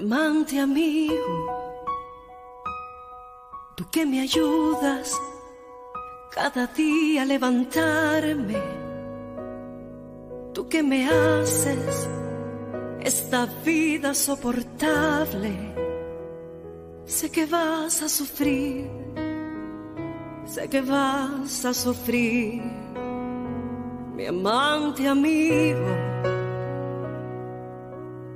amante amigo, tú que me ayudas cada día a levantarme, tú que me haces esta vida soportable, sé que vas a sufrir, sé que vas a sufrir, mi amante amigo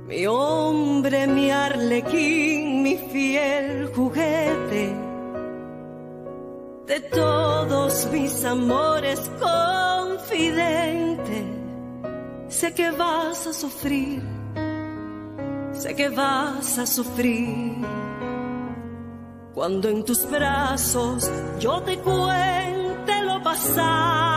mi hombre, mi arlequín, mi fiel juguete, de todos mis amores confidente, sé que vas a sufrir, sé que vas a sufrir. Cuando en tus brazos yo te cuente lo pasado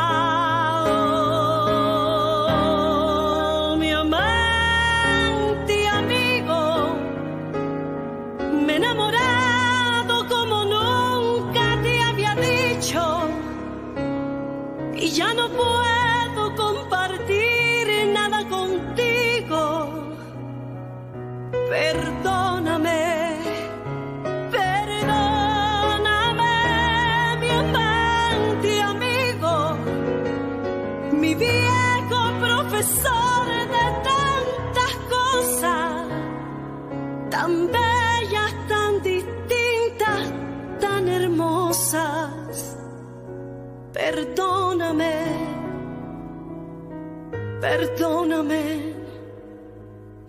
perdóname,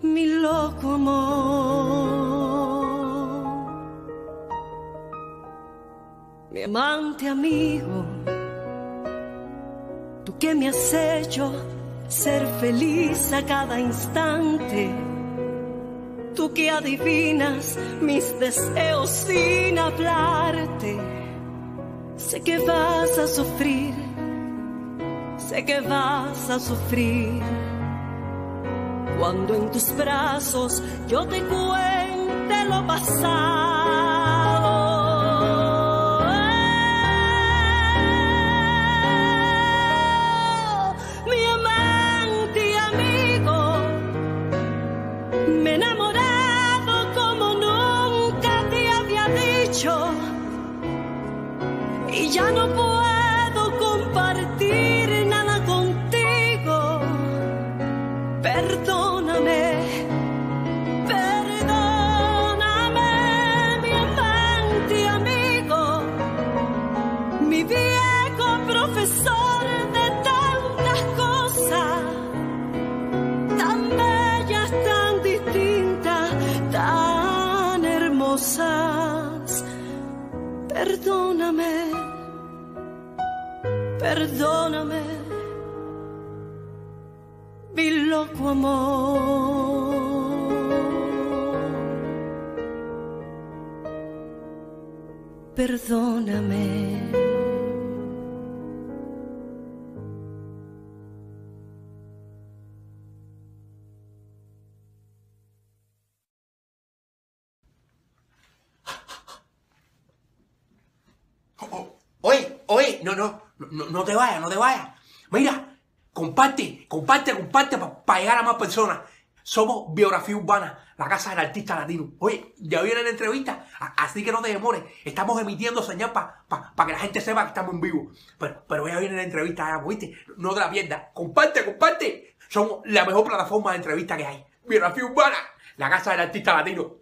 mi loco amor. Mi amante amigo, tú que me has hecho ser feliz a cada instante. Tú que adivinas mis deseos sin hablarte Sé que vas a sufrir, sé que vas a sufrir. Cuando en tus brazos yo te cuente lo pasado. Perdóname, mi loco amor. Perdóname. No, no, no, te vayas, no te vayas. Mira, comparte, comparte, comparte para llegar a más personas. Somos Biografía Urbana, la casa del artista latino. Oye, ya viene la entrevista, así que no te demores. Estamos emitiendo señal para que la gente sepa que estamos en vivo. Pero, pero ya viene la entrevista, ya. No te la pierdas. Comparte, comparte. Somos la mejor plataforma de entrevista que hay. Biografía Urbana, la casa del artista latino.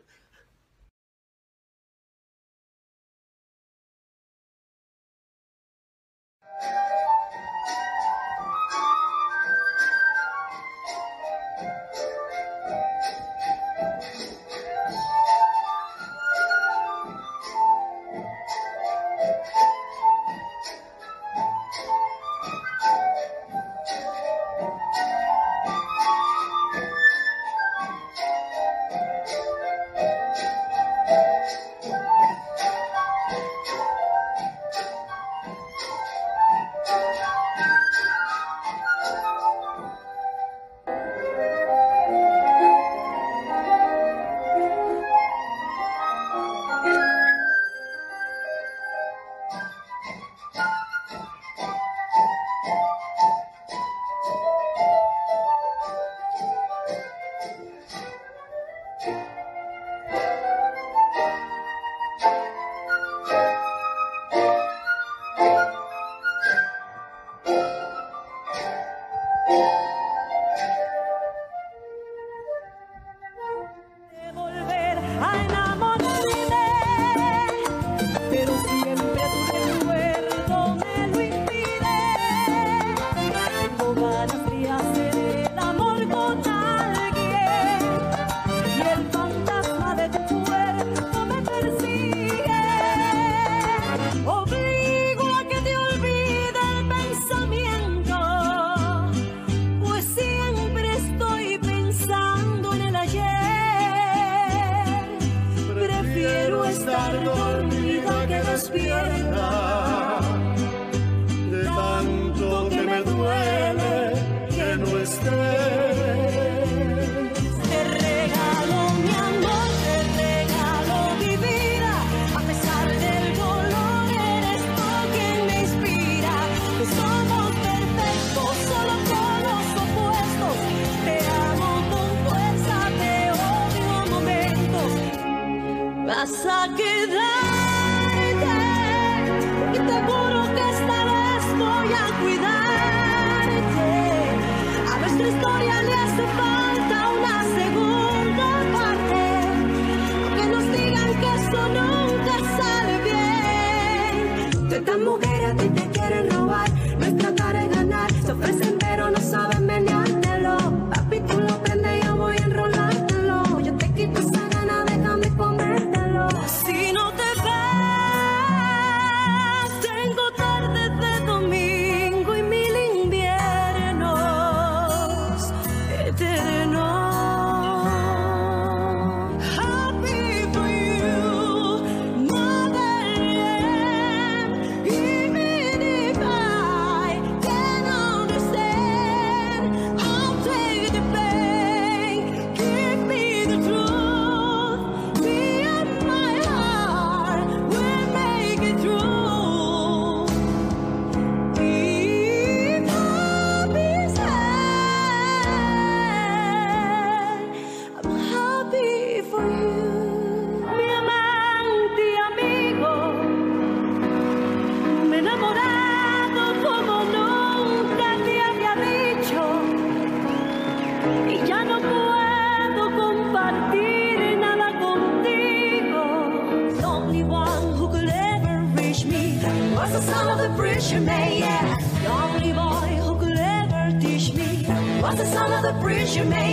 you made.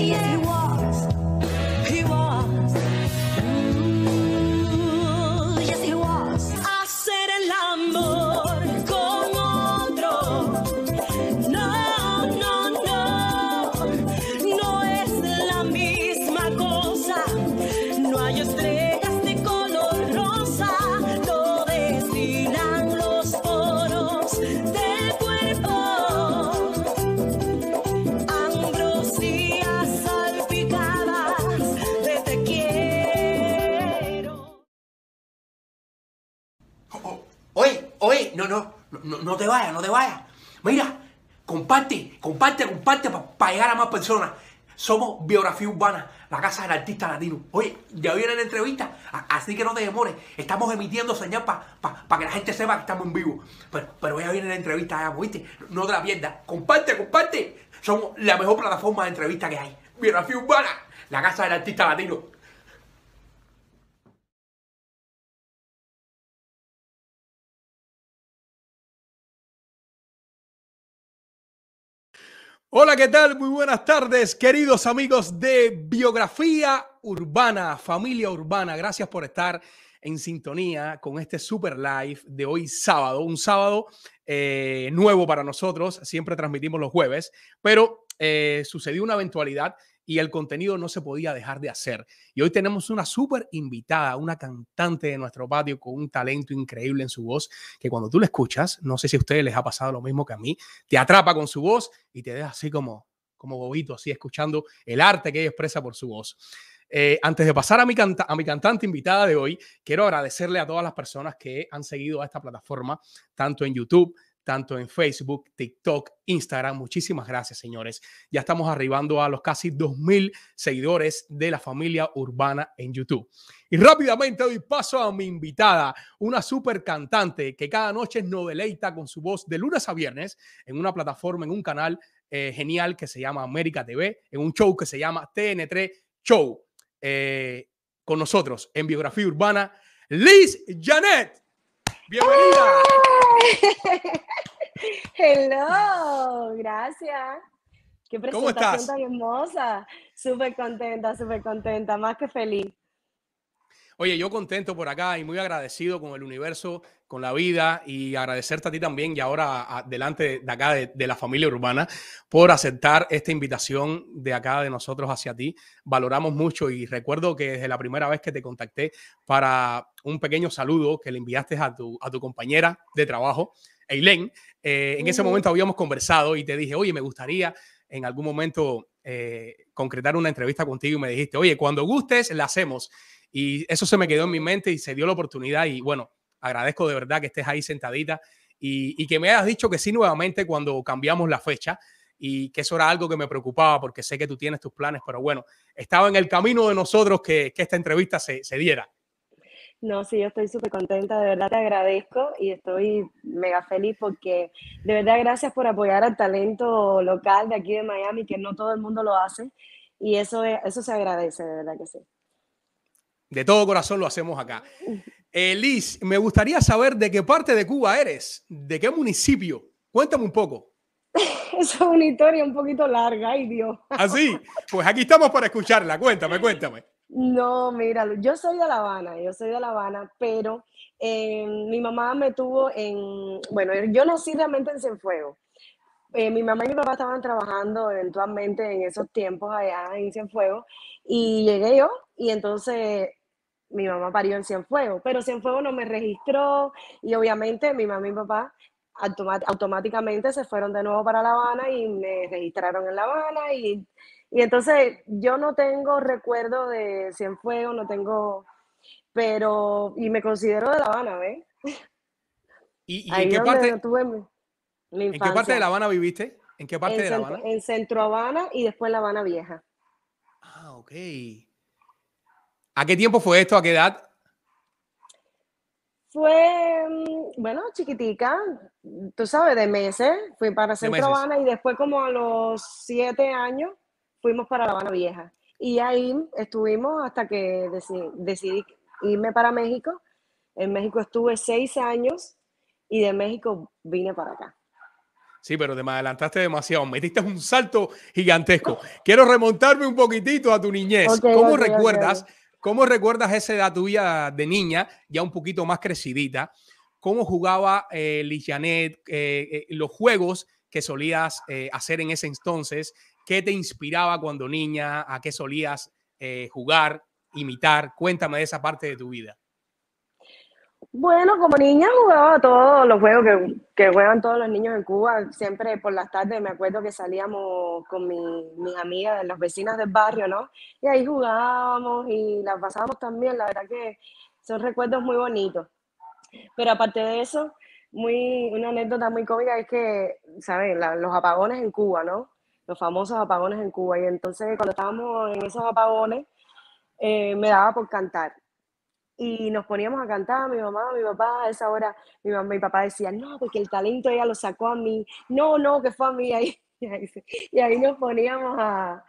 Somos Biografía Urbana, la casa del artista latino. Oye, ya viene la entrevista, así que no te demores. Estamos emitiendo señal para que la gente sepa que estamos en vivo. Pero, pero ya viene la entrevista, ya. No te la pierdas. Comparte, comparte. Somos la mejor plataforma de entrevista que hay. Biografía Urbana, la casa del artista latino. Hola, ¿qué tal? Muy buenas tardes, queridos amigos de Biografía Urbana, familia urbana. Gracias por estar en sintonía con este super live de hoy sábado, un sábado eh, nuevo para nosotros. Siempre transmitimos los jueves, pero eh, sucedió una eventualidad y el contenido no se podía dejar de hacer. Y hoy tenemos una súper invitada, una cantante de nuestro patio con un talento increíble en su voz, que cuando tú la escuchas, no sé si a ustedes les ha pasado lo mismo que a mí, te atrapa con su voz y te deja así como, como bobito, así escuchando el arte que ella expresa por su voz. Eh, antes de pasar a mi, canta- a mi cantante invitada de hoy, quiero agradecerle a todas las personas que han seguido a esta plataforma, tanto en YouTube, tanto en Facebook, TikTok, Instagram. Muchísimas gracias, señores. Ya estamos arribando a los casi 2.000 seguidores de la familia urbana en YouTube. Y rápidamente doy paso a mi invitada, una super cantante que cada noche nos deleita con su voz de lunes a viernes en una plataforma, en un canal eh, genial que se llama América TV, en un show que se llama TN3 Show. Eh, con nosotros en Biografía Urbana, Liz Janet. Bienvenida. Hello, gracias. Qué ¿Cómo estás? presentación tan hermosa. Súper contenta, súper contenta, más que feliz. Oye, yo contento por acá y muy agradecido con el universo, con la vida y agradecerte a ti también y ahora a- delante de acá de, de la familia urbana por aceptar esta invitación de acá de nosotros hacia ti. Valoramos mucho y recuerdo que desde la primera vez que te contacté para un pequeño saludo que le enviaste a tu, a tu compañera de trabajo, Eileen, eh, en ese Ujú. momento habíamos conversado y te dije, oye, me gustaría en algún momento eh, concretar una entrevista contigo y me dijiste, oye, cuando gustes, la hacemos. Y eso se me quedó en mi mente y se dio la oportunidad y bueno, agradezco de verdad que estés ahí sentadita y, y que me hayas dicho que sí nuevamente cuando cambiamos la fecha y que eso era algo que me preocupaba porque sé que tú tienes tus planes, pero bueno, estaba en el camino de nosotros que, que esta entrevista se, se diera. No, sí, yo estoy súper contenta, de verdad te agradezco y estoy mega feliz porque de verdad gracias por apoyar al talento local de aquí de Miami, que no todo el mundo lo hace y eso, es- eso se agradece, de verdad que sí. De todo corazón lo hacemos acá. Eh, Liz, me gustaría saber de qué parte de Cuba eres, de qué municipio. Cuéntame un poco. Es una historia un poquito larga, ay Dios. Así, ¿Ah, pues aquí estamos para escucharla. Cuéntame, cuéntame. No, mira, yo soy de La Habana, yo soy de La Habana, pero eh, mi mamá me tuvo en, bueno, yo nací realmente en Cienfuegos. Eh, mi mamá y mi papá estaban trabajando eventualmente en esos tiempos allá en Cienfuegos y llegué yo y entonces mi mamá parió en Cienfuegos, pero Cienfuegos no me registró y obviamente mi mamá y mi papá automáticamente se fueron de nuevo para La Habana y me registraron en La Habana y, y entonces yo no tengo recuerdo de Cienfuegos, no tengo, pero, y me considero de La Habana, ¿ves? ¿Y, en, qué parte, mi, ¿en qué parte de La Habana viviste? ¿En qué parte de La Habana? En Centro Habana y después La Habana Vieja. Ah, ok. ¿A qué tiempo fue esto? ¿A qué edad? Fue, mm, bueno, chiquitica, tú sabes, de meses. Fui para Centro Habana y después como a los siete años fuimos para La Habana Vieja. Y ahí estuvimos hasta que decidí, irme para México. En México estuve seis años y de México vine para acá. Sí, pero te me adelantaste demasiado. Me diste un salto gigantesco. Quiero remontarme un poquitito a tu niñez. ¿Cómo recuerdas? ¿Cómo recuerdas esa edad tuya de niña, ya un poquito más crecidita? ¿Cómo jugaba eh, Janet, eh, eh, los juegos que solías eh, hacer en ese entonces? ¿Qué te inspiraba cuando niña? ¿A qué solías jugar, imitar? Cuéntame de esa parte de tu vida. Bueno, como niña jugaba todos los juegos que, juegan todos los niños en Cuba. Siempre por las tardes me acuerdo que salíamos con mis amigas, las vecinas del barrio, ¿no? Y ahí jugábamos y las pasábamos también. La verdad que son recuerdos muy bonitos. Pero aparte de eso, muy, una anécdota muy cómica es que, ¿saben? los apagones en Cuba, ¿no? Los famosos apagones en Cuba. Y entonces cuando estábamos en esos apagones, eh, me daba por cantar y nos poníamos a cantar, mi mamá, mi papá, a esa hora mi mamá y mi papá decían, no, porque el talento ella lo sacó a mí, no, no, que fue a mí, ahí, y ahí nos poníamos a,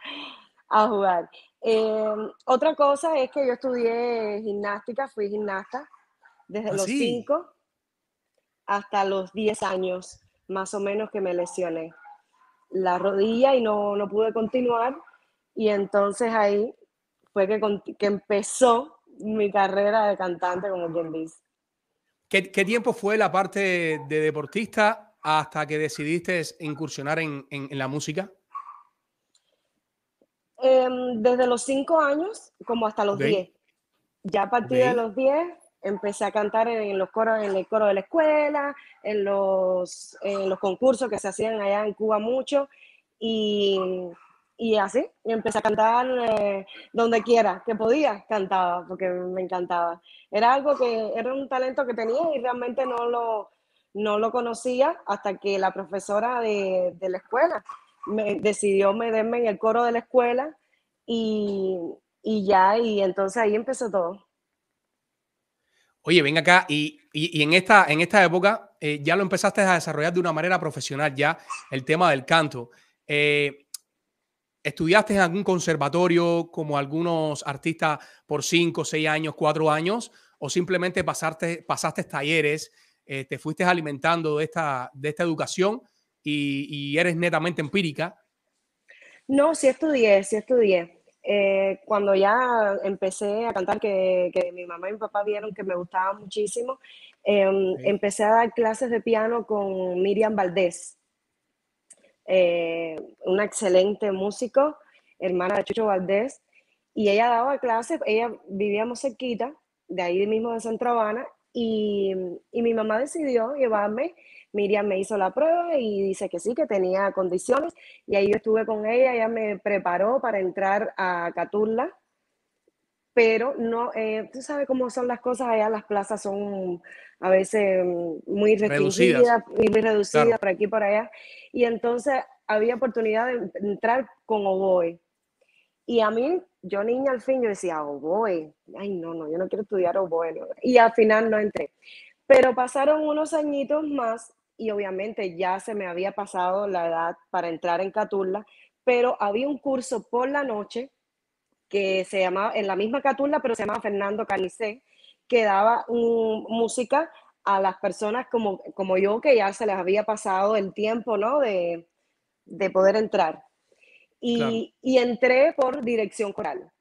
a jugar. Em, otra cosa es que yo estudié gimnástica, fui gimnasta desde ¿Ah, los 5 hasta los 10 años, más o menos que me lesioné la rodilla y no, no pude continuar. Y entonces ahí fue que, que empezó mi carrera de cantante, como quien dice. ¿Qué, tiempo fue la parte de deportista hasta que decidiste incursionar en, la música? Em, desde los cinco años como hasta los diez. Ya a partir de los diez empecé a cantar en los coros, en el coro de la escuela, en los, en los concursos que se hacían allá en Cuba mucho. Y y así, y empecé a cantar eh, donde quiera que podía, cantaba, porque me encantaba. Era algo que era un talento que tenía y realmente no lo, no lo conocía hasta que la profesora de, de la escuela me, decidió meterme en el coro de la escuela y, y ya, y entonces ahí empezó todo. Oye, ven acá, y, y, en, esta, en esta época eh, ya lo empezaste a desarrollar de una manera profesional, ya el tema del canto. Eh, ¿Estudiaste en algún conservatorio como algunos artistas por cinco, seis años, cuatro años? ¿O simplemente pasaste, pasaste talleres, eh, te fuiste alimentando de esta, de esta educación y, eres netamente empírica? No, sí estudié, sí estudié. Eh, cuando ya empecé a cantar, que, que, mi mamá y mi papá vieron que me gustaba muchísimo, em, empecé a dar clases de piano con Miriam Valdés. Eh, una excelente músico, hermana de Chucho Valdés, y ella daba clases, ella vivíamos cerquita, de ahí mismo de Centro Habana, y, y, mi mamá decidió llevarme, Miriam me hizo la prueba y dice que sí, que tenía condiciones, y ahí yo estuve con ella, ella me preparó para entrar a Caturla, pero no, eh, tú sabes cómo son las cosas allá, las plazas son a veces muy restringidas y muy reducidas por aquí y por allá, y entonces había oportunidad de entrar con oboe. Y a mí, yo niña al fin, yo decía, oboe, ay no, no, yo no quiero estudiar oboe, y al final no entré. Pero pasaron unos añitos más y obviamente ya se me había pasado la edad para entrar en Caturla, pero había un curso por la noche que se llamaba, en la misma Caturla, pero se llamaba Fernando Canicé, que daba música a las personas como, como yo, que ya se les había pasado el tiempo, ¿no? De, poder entrar. Y, entré por dirección coral.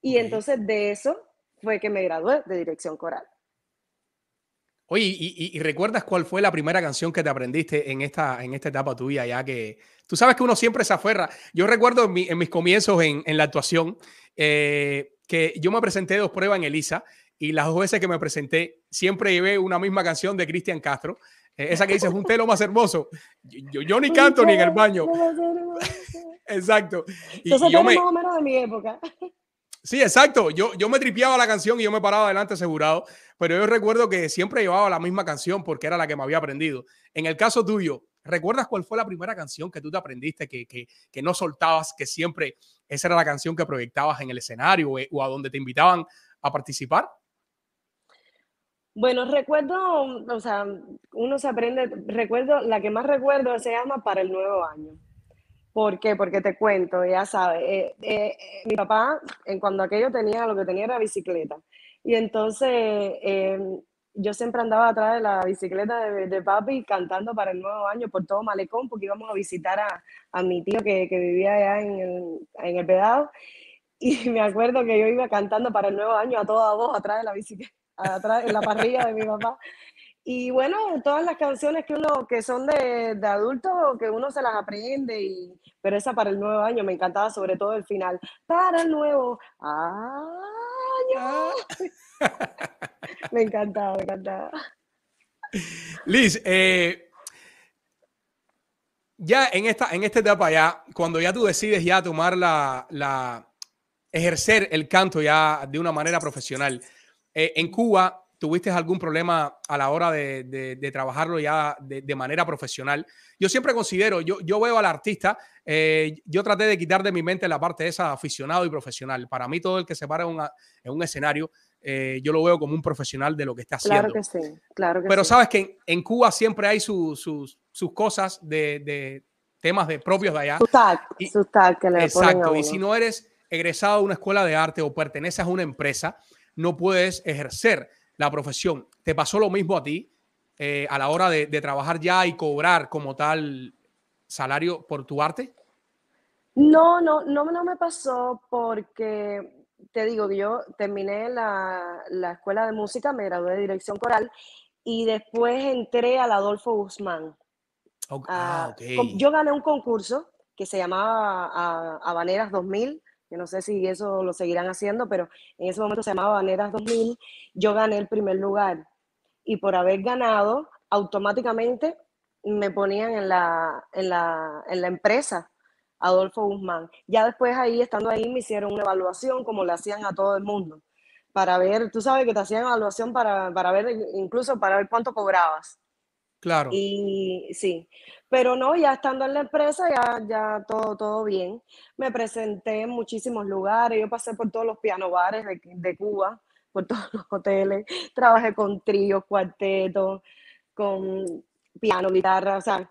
Y entonces de eso fue que me gradué de dirección coral. Oye, ¿y, recuerdas cuál fue la primera canción que te aprendiste en esta, en esta etapa tuya? Ya que tú sabes que uno siempre se aferra. Yo recuerdo en, mis comienzos en, la actuación eh, que yo me presenté dos pruebas en Elisa y las dos veces que me presenté siempre llevé una misma canción de Cristian Castro. Eh, esa que dice es un telo más hermoso. Yo, yo, ni canto ni en el baño. Exacto. Y, Entonces, yo me... más o menos de mi época. Sí, exacto. Yo, yo me tripeaba la canción y yo me paraba adelante asegurado, pero yo recuerdo que siempre llevaba la misma canción porque era la que me había aprendido. En el caso tuyo, ¿recuerdas cuál fue la primera canción que tú te aprendiste, que, que, que no soltabas, que siempre esa era la canción que proyectabas en el escenario o, a donde te invitaban a participar? Bueno, recuerdo, o sea, uno se aprende, recuerdo, la que más recuerdo se llama Para el Nuevo Año. ¿Por qué? Porque te cuento, ya sabes, eh, eh, mi papá, en cuando aquello tenía, lo que tenía era bicicleta. Y entonces yo siempre andaba atrás de la bicicleta de, papi cantando para el nuevo año por todo Malecón, porque íbamos a visitar a, mi tío que, vivía allá en el, en el pedado. Y me acuerdo que yo iba cantando para el nuevo año a toda voz atrás de la bicicleta, atrás en la parrilla de mi papá. Y bueno, todas las canciones que uno, que son de, de adultos, que uno se las aprende, y, pero esa para el nuevo año me encantaba, sobre todo el final. Para el nuevo año. Ah. me encantaba, me encantaba. Liz, eh, ya en esta, en esta etapa ya, cuando ya tú decides ya tomar la, la ejercer el canto ya de una manera profesional, eh, en Cuba ¿Tuviste algún problema a la hora de, trabajarlo ya de, manera profesional? Yo siempre considero, yo, yo veo al artista, eh, yo traté de quitar de mi mente la parte de esa aficionado y profesional. Para mí todo el que se para en, un escenario, eh, yo lo veo como un profesional de lo que está haciendo. Claro que sí, claro que Pero sabes que en, Cuba siempre hay sus, cosas de, temas de propios de allá. Su tag, su tag que le Exacto, y si no eres egresado de una escuela de arte o perteneces a una empresa, no puedes ejercer la profesión. ¿Te pasó lo mismo a ti eh, a la hora de, trabajar ya y cobrar como tal salario por tu arte? No, no, no, no me pasó porque te digo que yo terminé la, escuela de música, me gradué de dirección coral y después entré al Adolfo Guzmán. Ah, yo gané un concurso que se llamaba Habaneras 2000 que no sé si eso lo seguirán haciendo, pero en ese momento se llamaba Baneras 2000, yo gané el primer lugar. Y por haber ganado, automáticamente me ponían en la, en la, en la empresa Adolfo Guzmán. Ya después ahí, estando ahí, me hicieron una evaluación como le hacían a todo el mundo, para ver, tú sabes que te hacían evaluación para, para ver, incluso para ver cuánto cobrabas. Claro. Y sí, pero no, ya estando en la empresa, ya, ya todo, todo bien. Me presenté en muchísimos lugares, yo pasé por todos los piano bares de, de Cuba, por todos los hoteles, trabajé con tríos, cuartetos, con piano, guitarra, o sea,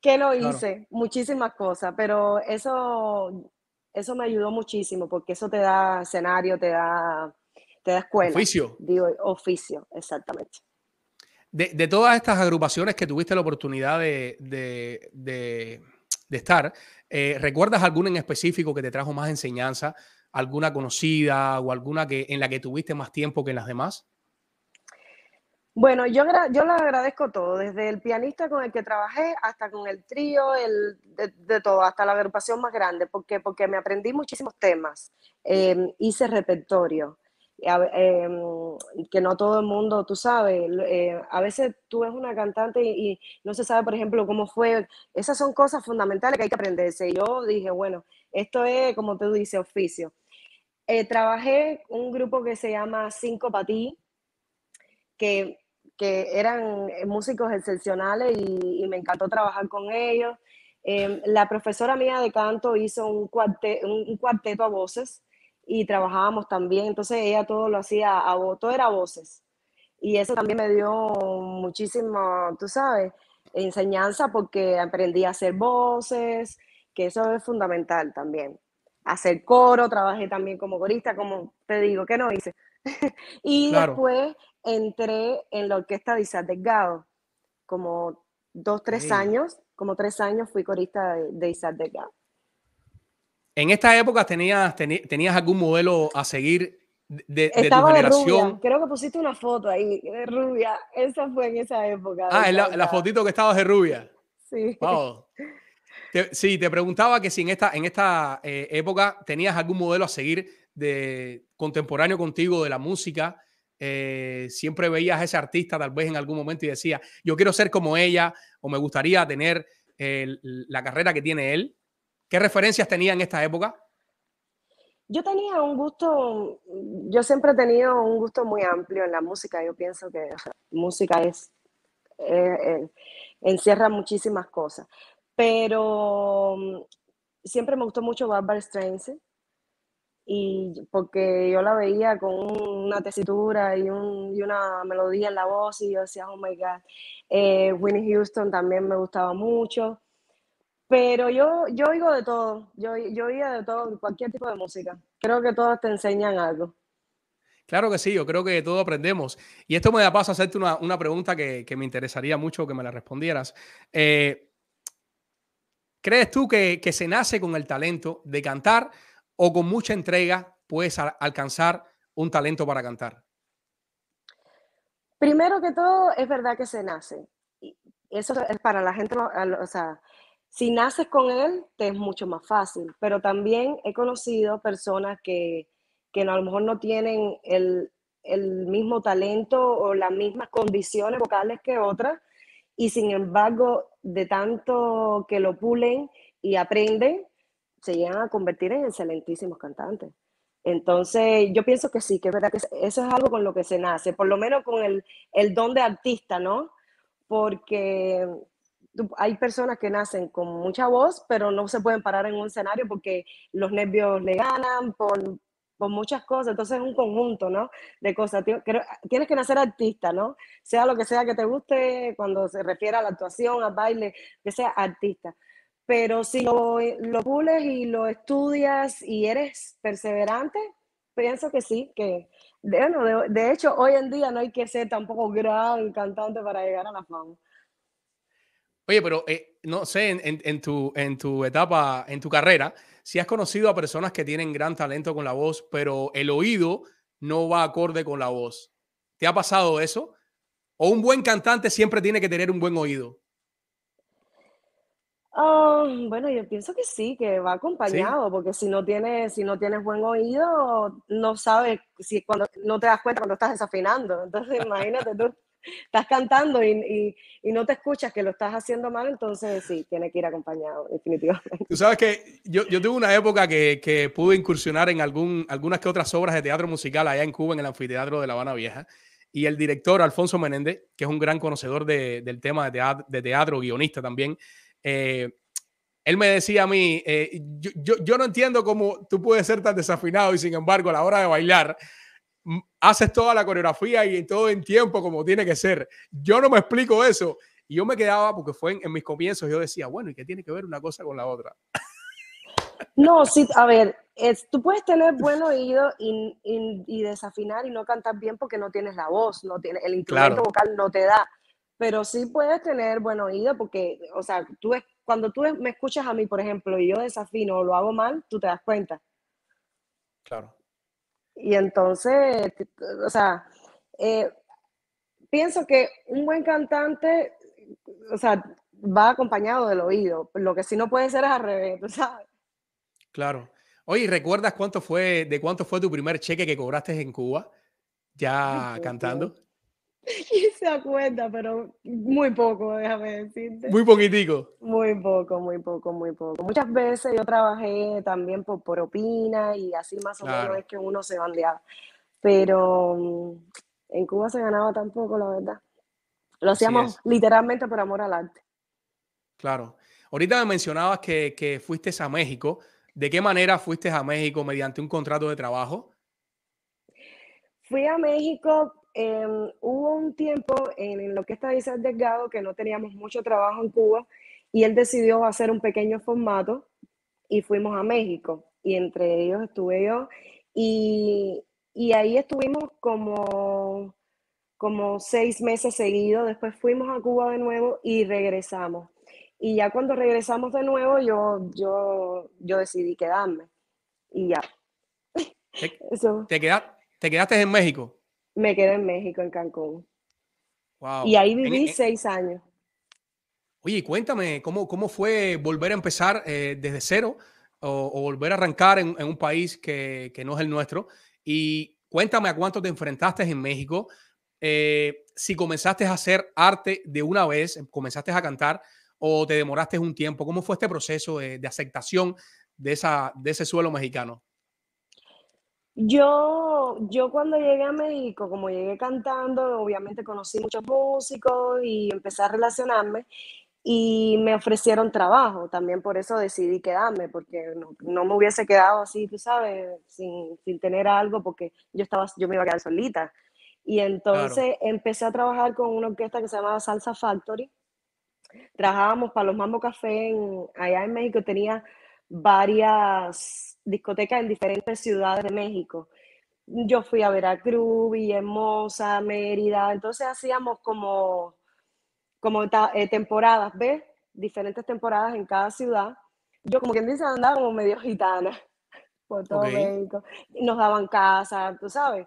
¿qué no hice? Muchísimas cosas, pero eso, eso me ayudó muchísimo porque eso te da escenario, te da, te da escuela. Oficio. Digo, oficio, exactamente. De, todas estas agrupaciones que tuviste la oportunidad de, estar, eh, ¿recuerdas alguna en específico que te trajo más enseñanza? ¿Alguna conocida o alguna que, en la que tuviste más tiempo que en las demás? Bueno, yo, yo agradezco todo, desde el pianista con el que trabajé hasta con el trío, el, de, todo, hasta la agrupación más grande, porque, porque me aprendí muchísimos temas, eh, hice repertorio. Em, que no todo el mundo, tú sabes, eh, a veces tú eres una cantante y, no se sabe, por ejemplo, cómo fue. Esas son cosas fundamentales que hay que aprenderse. Yo dije, bueno, esto es, como tú dices, oficio. Eh, trabajé un grupo que se llama Cinco Patí, que, que eran músicos excepcionales y, me encantó trabajar con ellos. Em, la profesora mía de canto hizo un, un cuarteto a voces y trabajábamos también, entonces ella todo lo hacía, a, todo era voces. Y eso también me dio muchísimo, tú sabes, enseñanza porque aprendí a hacer voces, que eso es fundamental también. Hacer coro, trabajé también como corista, como te digo, ¿qué no hice? y después entré en la orquesta de Isaac Delgado, como dos, tres años, como tres años fui corista de, de Isaac Delgado. En esta época tenías, tenías algún modelo a seguir de, de tu generación. Creo que pusiste una foto ahí de rubia. Esa fue en esa época. Ah, la, la, fotito que estabas de rubia. Sí. sí, te preguntaba que si en esta, en esta eh, época tenías algún modelo a seguir de contemporáneo contigo de la música. Eh, siempre veías a ese artista tal vez en algún momento y decía, yo quiero ser como ella o me gustaría tener la carrera que tiene él. ¿Qué referencias tenía en esta época? Yo tenía un gusto, yo siempre he tenido un gusto muy amplio en la música. Yo pienso que música es, encierra muchísimas cosas. Pero mm, siempre me gustó mucho Barbara Streisand y porque yo la veía con una tesitura y, y, una melodía en la voz y yo decía, oh my God. Eh, Winnie Houston también me gustaba mucho. Pero yo, yo oigo de todo, yo, yo oía de todo, cualquier tipo de música. Creo que todos te enseñan algo. Claro que sí, yo creo que todo aprendemos. Y esto me da paso a hacerte una, una pregunta que, que, me interesaría mucho que me la respondieras. Eh, ¿Crees tú que, que, se nace con el talento de cantar o con mucha entrega puedes alcanzar un talento para cantar? Primero que todo, es verdad que se nace. Eso es para la gente, o sea, si naces con él, te es mucho más fácil, pero también he conocido personas que, que a lo mejor no tienen el, el mismo talento o las mismas condiciones vocales que otras, y sin embargo, de tanto que lo pulen y aprenden, se llegan a convertir en excelentísimos cantantes. Entonces, yo pienso que sí, que es verdad que eso es algo con lo que se nace, por lo menos con el, el don de artista, ¿no? Porque hay personas que nacen con mucha voz, pero no se pueden parar en un escenario porque los nervios le ganan por, por muchas cosas. Entonces es un conjunto, ¿no? De cosas. Tienes que nacer artista, ¿no? Sea lo que sea que te guste, cuando se refiere a la actuación, al baile, que sea artista. Pero si lo, lo pules y lo estudias y eres perseverante, pienso que sí, que bueno, de, de hecho hoy en día no hay que ser tampoco gran cantante para llegar a la fama. Oye, pero eh, no sé, en, tu, en tu etapa, en tu carrera, si has conocido a personas que tienen gran talento con la voz, pero el oído no va acorde con la voz. ¿Te ha pasado eso? ¿O un buen cantante siempre tiene que tener un buen oído? Ah, bueno, yo pienso que sí, que va acompañado, porque si no tienes, si no tienes buen oído, no sabes si cuando no te das cuenta cuando estás desafinando. Entonces, imagínate tú estás cantando y, no te escuchas que lo estás haciendo mal, entonces sí, tiene que ir acompañado, definitivamente. Tú sabes que yo, yo tuve una época que, que, pude incursionar en algún, algunas que otras obras de teatro musical allá en Cuba, en el anfiteatro de La Habana Vieja, y el director Alfonso Menéndez, que es un gran conocedor del tema de teatro, de teatro, guionista también, eh, él me decía a mí, eh, yo, yo, yo no entiendo cómo tú puedes ser tan desafinado y sin embargo a la hora de bailar haces toda la coreografía y todo en tiempo como tiene que ser. Yo no me explico eso. Y yo me quedaba, porque fue en, mis comienzos, yo decía, bueno, ¿y qué tiene que ver una cosa con la otra? No, sí, a ver, es, tú puedes tener buen oído y, y, desafinar y no cantar bien porque no tienes la voz, no tiene, el instrumento vocal no te da, pero sí puedes tener buen oído porque, o sea, tú cuando tú me escuchas a mí, por ejemplo, y yo desafino o lo hago mal, tú te das cuenta. Claro. Y entonces, o sea, eh, pienso que un buen cantante, o sea, va acompañado del oído. Lo que sí no puede ser es al revés, ¿sabes? Claro. Oye, ¿recuerdas cuánto fue, de cuánto fue tu primer cheque que cobraste en Cuba? Ya cantando. Y se acuerda, pero muy poco, déjame decirte. Muy poquitico. Muy poco, muy poco, muy poco. Muchas veces yo trabajé también por, por opina y así más o menos es que uno se bandeaba. Pero mm, en Cuba se ganaba tampoco, la verdad. Lo hacíamos literalmente por amor al arte. Claro. Ahorita me mencionabas que, que fuiste a México. ¿De qué manera fuiste a México mediante un contrato de trabajo? Fui a México Em, hubo un tiempo en lo que está Isaac Delgado que no teníamos mucho trabajo en Cuba y él decidió hacer un pequeño formato y fuimos a México y entre ellos estuve yo y y ahí estuvimos como, como seis meses seguidos. Después fuimos a Cuba de nuevo y regresamos. Y ya cuando regresamos de nuevo, yo, yo, yo decidí quedarme. Y ya. ¿Te, ¿Te, ¿Te quedaste en México? Me quedé en México, en Cancún. Y ahí viví seis años. Oye, cuéntame, ¿cómo, cómo fue volver a empezar eh, desde cero o, volver a arrancar en, un país que, que, no es el nuestro? Y cuéntame a cuánto te enfrentaste en México. Eh, si comenzaste a hacer arte de una vez, comenzaste a cantar o te demoraste un tiempo. ¿Cómo fue este proceso de, de aceptación de, esa, de ese suelo mexicano? Yo, yo cuando llegué a México, como llegué cantando, obviamente conocí muchos músicos y empecé a relacionarme y me ofrecieron trabajo. También por eso decidí quedarme, porque no, me hubiese quedado así, tú sabes, sin, tener algo, porque yo, estaba, yo me iba a quedar solita. Y entonces empecé a trabajar con una orquesta que se llamaba Salsa Factory. Trabajábamos para los Mambo Café allá en México, tenía varias discotecas en diferentes ciudades de México. Yo fui a Veracruz, Villahermosa, Mérida, entonces hacíamos como, como eh, temporadas, ¿ves? Diferentes temporadas en cada ciudad. Yo, como quien dice, andaba como medio gitana por todo México. Nos daban casa, tú sabes,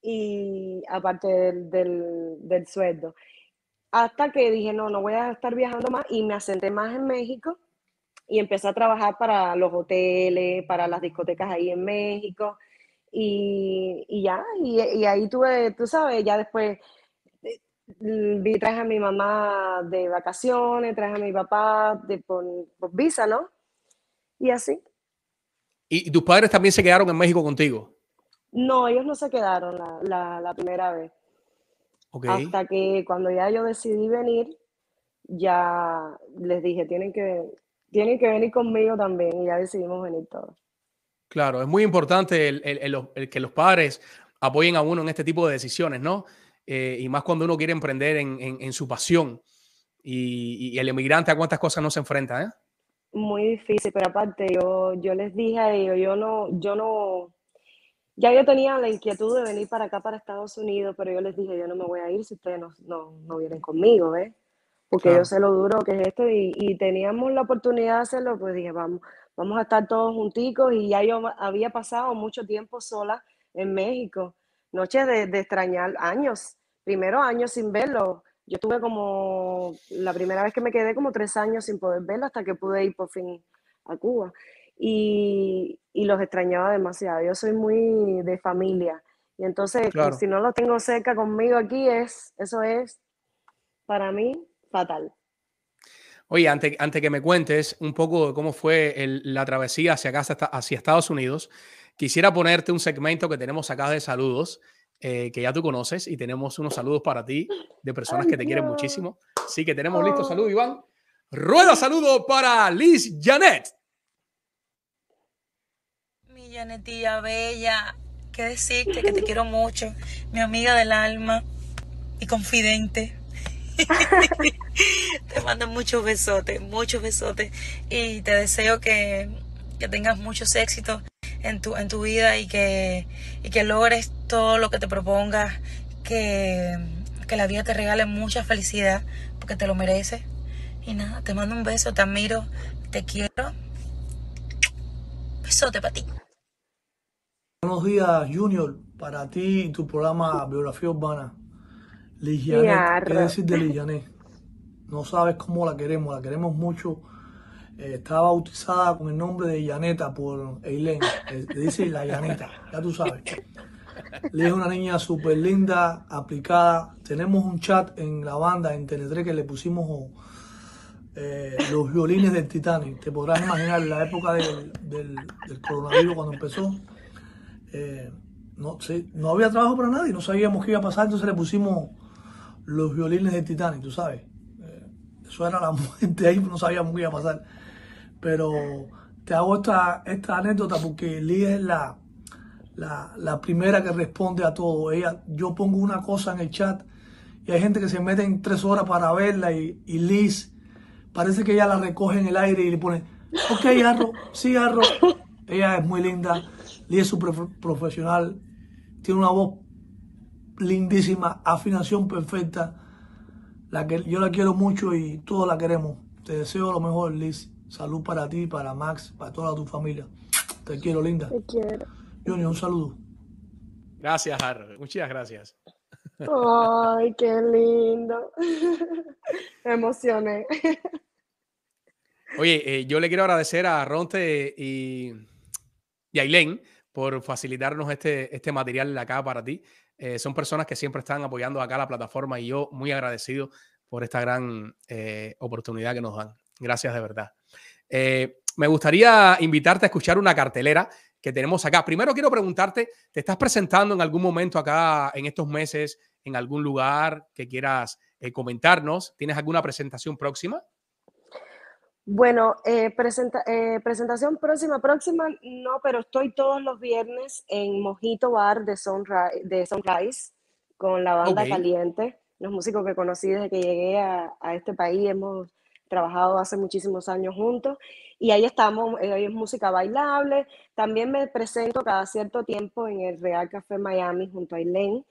y aparte del, del, del sueldo. Hasta que dije, no, no voy a estar viajando más y me asenté más en México y empecé a trabajar para los hoteles, para las discotecas ahí en México. Y, y ya, y, y, ahí tuve, tú sabes, ya después eh, vi, traje a mi mamá de vacaciones, traje a mi papá de, por, visa, ¿no? Y así. ¿Y tus padres también se quedaron en México contigo? No, ellos no se quedaron la, la, la primera vez. Okay. Hasta que cuando ya yo decidí venir, ya les dije, tienen que, tienen que venir conmigo también y ya decidimos venir todos. Claro, es muy importante el, que los padres apoyen a uno en este tipo de decisiones, ¿no? Eh, y más cuando uno quiere emprender en, su pasión. Y, el emigrante a cuántas cosas no se enfrenta, ¿eh? Muy difícil, pero aparte yo, yo les dije a ellos, yo no, yo no, ya yo tenía la inquietud de venir para acá, para Estados Unidos, pero yo les dije, yo no me voy a ir si ustedes no, no, no vienen conmigo, ¿ves? Porque yo sé lo duro que es esto y, teníamos la oportunidad de hacerlo, pues dije, vamos, vamos a estar todos junticos y ya yo había pasado mucho tiempo sola en México, noches de, extrañar años, primero años sin verlo. Yo tuve como, la primera vez que me quedé como tres años sin poder verlo hasta que pude ir por fin a Cuba. Y, los extrañaba demasiado. Yo soy muy de familia. Y entonces, si no lo tengo cerca conmigo aquí, es, eso es para mí fatal. Oye, antes, antes que me cuentes un poco de cómo fue la travesía hacia acá, hacia Estados Unidos, quisiera ponerte un segmento que tenemos acá de saludos, eh, que ya tú conoces, y tenemos unos saludos para ti de personas que te quieren muchísimo. Sí, que tenemos listo. Salud, Iván. Rueda saludo para Liz Janet. Mi Janetilla bella, qué decirte que te quiero mucho, mi amiga del alma y confidente. te mando muchos besotes, muchos besotes y te deseo que, tengas muchos éxitos en tu, en tu vida y que, que logres todo lo que te propongas, que, que la vida te regale mucha felicidad porque te lo mereces. Y nada, te mando un beso, te admiro, te quiero. Besote para ti. Buenos días, Junior, para ti y tu programa Biografía Urbana. Ligianet, ¿qué decir de Ligianet? No sabes cómo la queremos, la queremos mucho. Eh, está bautizada con el nombre de Llaneta por Eileen. Eh, le dice la Llaneta, ya tú sabes. Es una niña súper linda, aplicada. Tenemos un chat en la banda, en TN3, que le pusimos eh, los violines del Titanic. Te podrás imaginar la época del, del, coronavirus cuando empezó. no, sí, no había trabajo para nadie, no sabíamos qué iba a pasar, entonces le pusimos los violines de Titanic, tú sabes. Eh, eso era la muerte ahí, no sabíamos qué iba a pasar. Pero te hago esta, esta anécdota porque Liz es la, la, primera que responde a todo. Ella, yo pongo una cosa en el chat y hay gente que se mete en tres horas para verla y, Liz parece que ella la recoge en el aire y le pone, ok, Arro, sí, Arro. Ella es muy linda, Liz es súper profesional, tiene una voz lindísima, afinación perfecta. La que yo la quiero mucho y todos la queremos. Te deseo lo mejor, Liz. Salud para ti, para Max, para toda tu familia. Te quiero, linda. Te quiero. Junior, un saludo. Gracias, Har. Muchas gracias. Ay, qué lindo. Me emocioné. Oye, eh, yo le quiero agradecer a Ronte y, y a Ailén por facilitarnos este, este material acá para ti. Eh, son personas que siempre están apoyando acá la plataforma y yo muy agradecido por esta gran eh, oportunidad que nos dan. Gracias de verdad. me gustaría invitarte a escuchar una cartelera que tenemos acá. Primero quiero preguntarte, ¿te estás presentando en algún momento acá en estos meses en algún lugar que quieras comentarnos? ¿Tienes alguna presentación próxima? Bueno, eh, eh, presentación próxima, próxima, no, pero estoy todos los viernes en Mojito Bar de Sunrise, de Sunrise con la banda Caliente, los músicos que conocí desde que llegué a, este país, hemos trabajado hace muchísimos años juntos y ahí estamos, eh, es música bailable, también me presento cada cierto tiempo en el Real Café Miami junto a Elaine,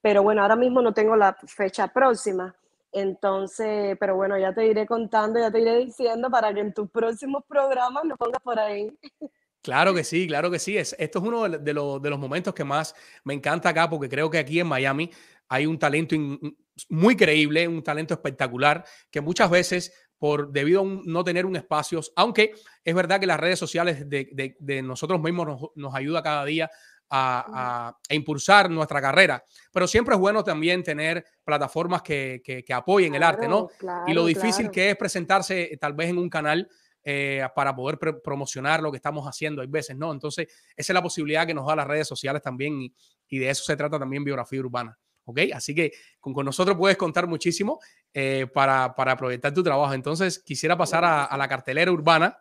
pero bueno, ahora mismo no tengo la fecha próxima, entonces, pero bueno, ya te iré contando, ya te iré diciendo para que en tus próximos programas lo pongas por ahí. Claro que sí, claro que sí. Es, esto es uno de, de los momentos que más me encanta acá porque creo que aquí en Miami hay un talento muy creíble, un talento espectacular que muchas veces por debido a no tener un espacio, aunque es verdad que las redes sociales de, de, nosotros mismos nos, nos, ayuda cada día a, impulsar nuestra carrera. Pero siempre es bueno también tener plataformas que, que, apoyen el arte, ¿no? y lo difícil que es presentarse tal vez en un canal eh, para poder promocionar lo que estamos haciendo, hay veces, ¿no? Entonces, esa es la posibilidad que nos da las redes sociales también y, y de eso se trata también biografía urbana. ¿ok? Así que con, con nosotros puedes contar muchísimo eh, para, para proyectar tu trabajo. Entonces, quisiera pasar a, a la cartelera urbana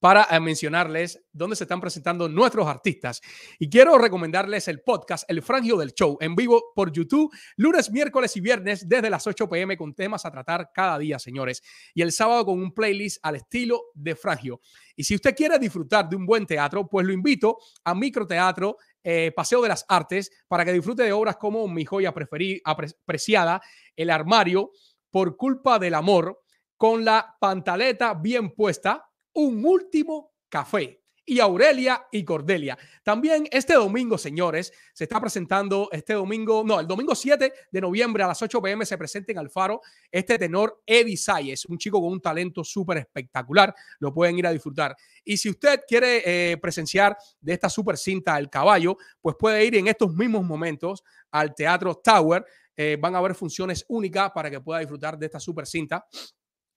para eh, mencionarles dónde se están presentando nuestros artistas. Y quiero recomendarles el podcast El Frangio del Show en vivo por YouTube, lunes, miércoles y viernes desde las 8 pm con temas a tratar cada día, señores. Y el sábado con un playlist al estilo de Frangio. Y si usted quiere disfrutar de un buen teatro, pues lo invito a Microteatro eh, Paseo de las Artes para que disfrute de obras como Mi joya preferida, apreciada, El armario, Por culpa del amor, con la pantaleta bien puesta, un último café y Aurelia y Cordelia. También este domingo, señores, se está presentando este domingo, no, el domingo 7 de noviembre a las 8 pm se presenta en Alfaro este tenor Eddie Sayes, un chico con un talento súper espectacular, lo pueden ir a disfrutar. Y si usted quiere eh, presenciar de esta super cinta El Caballo, pues puede ir en estos mismos momentos al Teatro Tower. Eh, van a haber funciones únicas para que pueda disfrutar de esta super cinta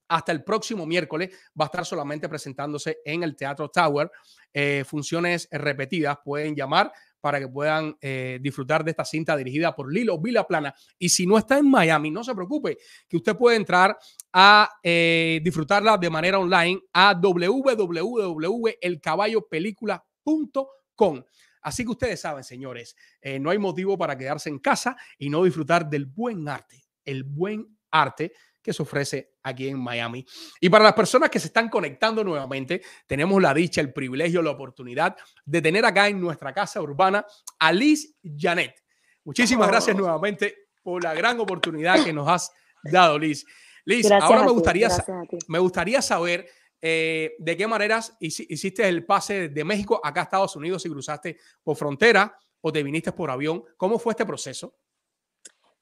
hasta el próximo miércoles va a estar solamente presentándose en el Teatro Tower. Eh, funciones repetidas pueden llamar para que puedan eh, disfrutar de esta cinta dirigida por Lilo Vila Plana. Y si no está en Miami, no se preocupe, que usted puede entrar a eh, disfrutarla de manera online a www.elcaballopelícula.com. Así que ustedes saben, señores, no hay motivo para quedarse en casa y no disfrutar del buen arte, el buen arte que se ofrece aquí en Miami. Y para las personas que se están conectando nuevamente, tenemos la dicha, el privilegio, la oportunidad de tener acá en nuestra casa urbana a Liz Janet. Muchísimas gracias oh. nuevamente por la gran oportunidad que nos has dado, Liz. Liz, ahora me gustaría, me gustaría saber eh, de qué maneras hiciste el pase de México acá a Estados Unidos, si cruzaste por frontera o te viniste por avión. ¿Cómo fue este proceso?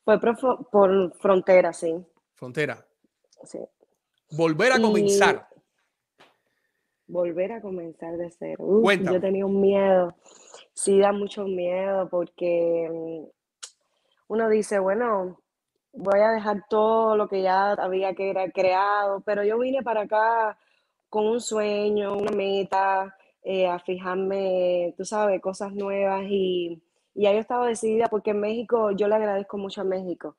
Fue por frontera, sí. Frontera. Sí. Volver a comenzar. Volver a comenzar de cero. yo tenía un miedo. Sí, da mucho miedo porque mm, uno dice, bueno, voy a dejar todo lo que ya había que era creado, pero yo vine para acá con un sueño, una meta, eh, a fijarme, tú sabes, cosas nuevas y, y ahí yo estaba decidida porque en México, yo le agradezco mucho a México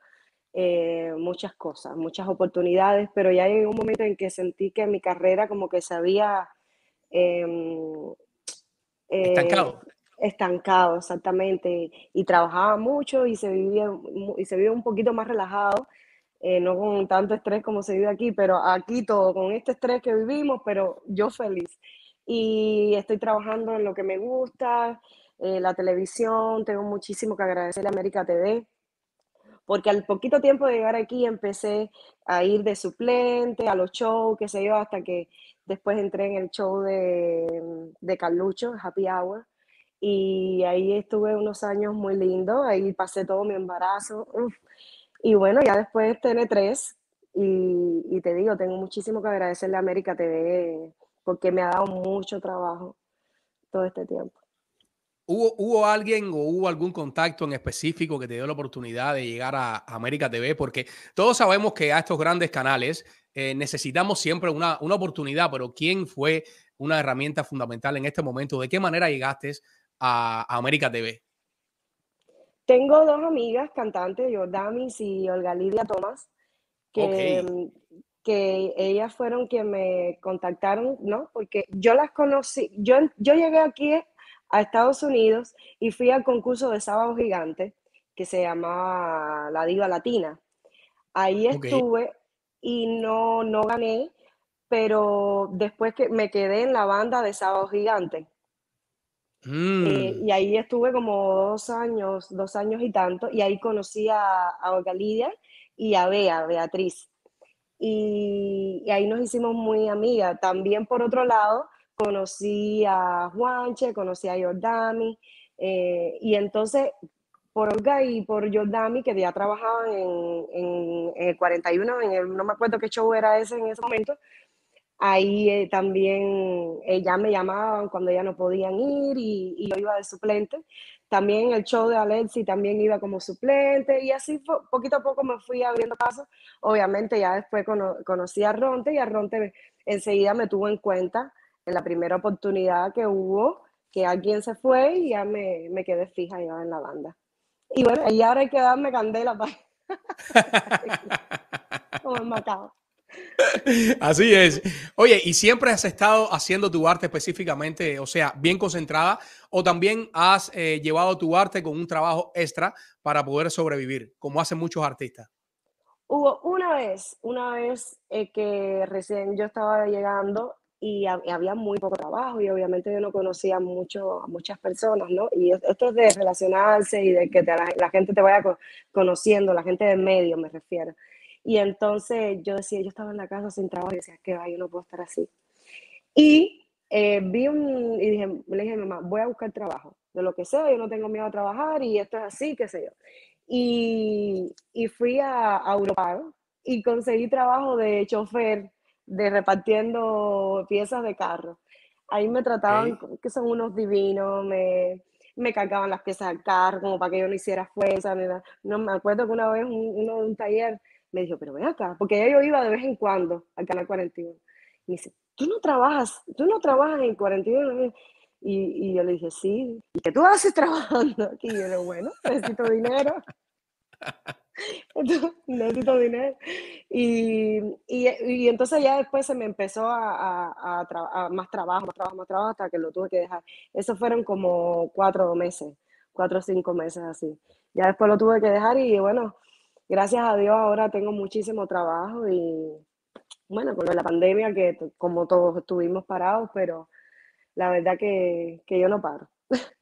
eh, muchas cosas, muchas oportunidades, pero ya hay un momento en que sentí que mi carrera como que se había... Em, estancado. Eh, estancado, exactamente. Y trabajaba mucho y se vivía, y se vive un poquito más relajado, eh, no con tanto estrés como se vive aquí, pero aquí todo, con este estrés que vivimos, pero yo feliz. Y estoy trabajando en lo que me gusta, eh, la televisión, tengo muchísimo que agradecerle a América TV, porque al poquito tiempo de llegar aquí empecé a ir de suplente a los shows, qué sé yo, hasta que después entré en el show de, de Carlucho, Happy Hour, y ahí estuve unos años muy lindos, ahí pasé todo mi embarazo, y bueno, ya después tiene tres, y, y, te digo, tengo muchísimo que agradecerle a América TV porque me ha dado mucho trabajo todo este tiempo. ¿Hubo, ¿Hubo alguien o hubo algún contacto en específico que te dio la oportunidad de llegar a América TV? Porque todos sabemos que a estos grandes canales eh, necesitamos siempre una, una oportunidad, pero ¿quién fue una herramienta fundamental en este momento? ¿De qué manera llegaste a, América TV? Tengo dos amigas cantantes, Jordamis y Olga Lidia Tomás, que, que ellas fueron quienes me contactaron, ¿no? Porque yo las conocí, yo, yo llegué aquí a Estados Unidos y fui al concurso de Sábado Gigante, que se llamaba La Diva Latina. Ahí estuve y no, no gané, pero después que me quedé en la banda de Sábado Gigante. Eh, mm. y ahí estuve como dos años, dos años y tanto, y ahí conocí a, a Olga Lidia y a Bea, Beatriz. Y, y ahí nos hicimos muy amigas. También por otro lado, conocí a Juanche, conocí a Jordami, eh, y entonces por Olga y por Jordami, que ya trabajaban en, el 41, en el, no me acuerdo qué show era ese en ese momento, ahí eh, también ella me llamaban cuando ya no podían ir y, yo iba de suplente. También el show de Alexi también iba como suplente y así poquito a poco me fui abriendo pasos. Obviamente ya después conocí a Ronte y a Ronte enseguida me tuvo en cuenta en la primera oportunidad que hubo, que alguien se fue y ya me, me quedé fija ya en la banda. Y bueno, y ahora hay que darme candela para... Como. Así es. Oye, ¿y siempre has estado haciendo tu arte específicamente, o sea, bien concentrada, o también has eh, llevado tu arte con un trabajo extra para poder sobrevivir, como hacen muchos artistas? Hubo una vez, una vez eh, que recién yo estaba llegando y, había muy poco trabajo y obviamente yo no conocía mucho a muchas personas, ¿no? Y esto es de relacionarse y de que la, gente te vaya conociendo, la gente del medio me refiero. Y entonces yo decía, yo estaba en la casa sin trabajo y decía, que va, yo no puedo estar así. Y eh, vi un, y dije, le dije a mi mamá, voy a buscar trabajo, de lo que sea, yo no tengo miedo a trabajar y esto es así, qué sé yo. Y, y fui a, a Europa y conseguí trabajo de chofer de repartiendo piezas de carro. Ahí me trataban, que son unos divinos, me, me cargaban las piezas del carro como para que yo no hiciera fuerza. No, me acuerdo que una vez uno de un taller me dijo, pero ven acá, porque yo iba de vez en cuando al canal 41. Y me dice, tú no trabajas, tú no trabajas en 41. Y, y yo le dije, sí. ¿Y qué tú haces trabajando aquí? Y yo le bueno, necesito dinero. necesito dinero. Y, y, y, entonces ya después se me empezó a, a, a, más trabajo, más trabajo, más trabajo, hasta que lo tuve que dejar. Eso fueron como cuatro meses, cuatro o cinco meses así. Ya después lo tuve que dejar y bueno, gracias a Dios ahora tengo muchísimo trabajo y bueno, con la pandemia que como todos estuvimos parados, pero la verdad que, que yo no paro.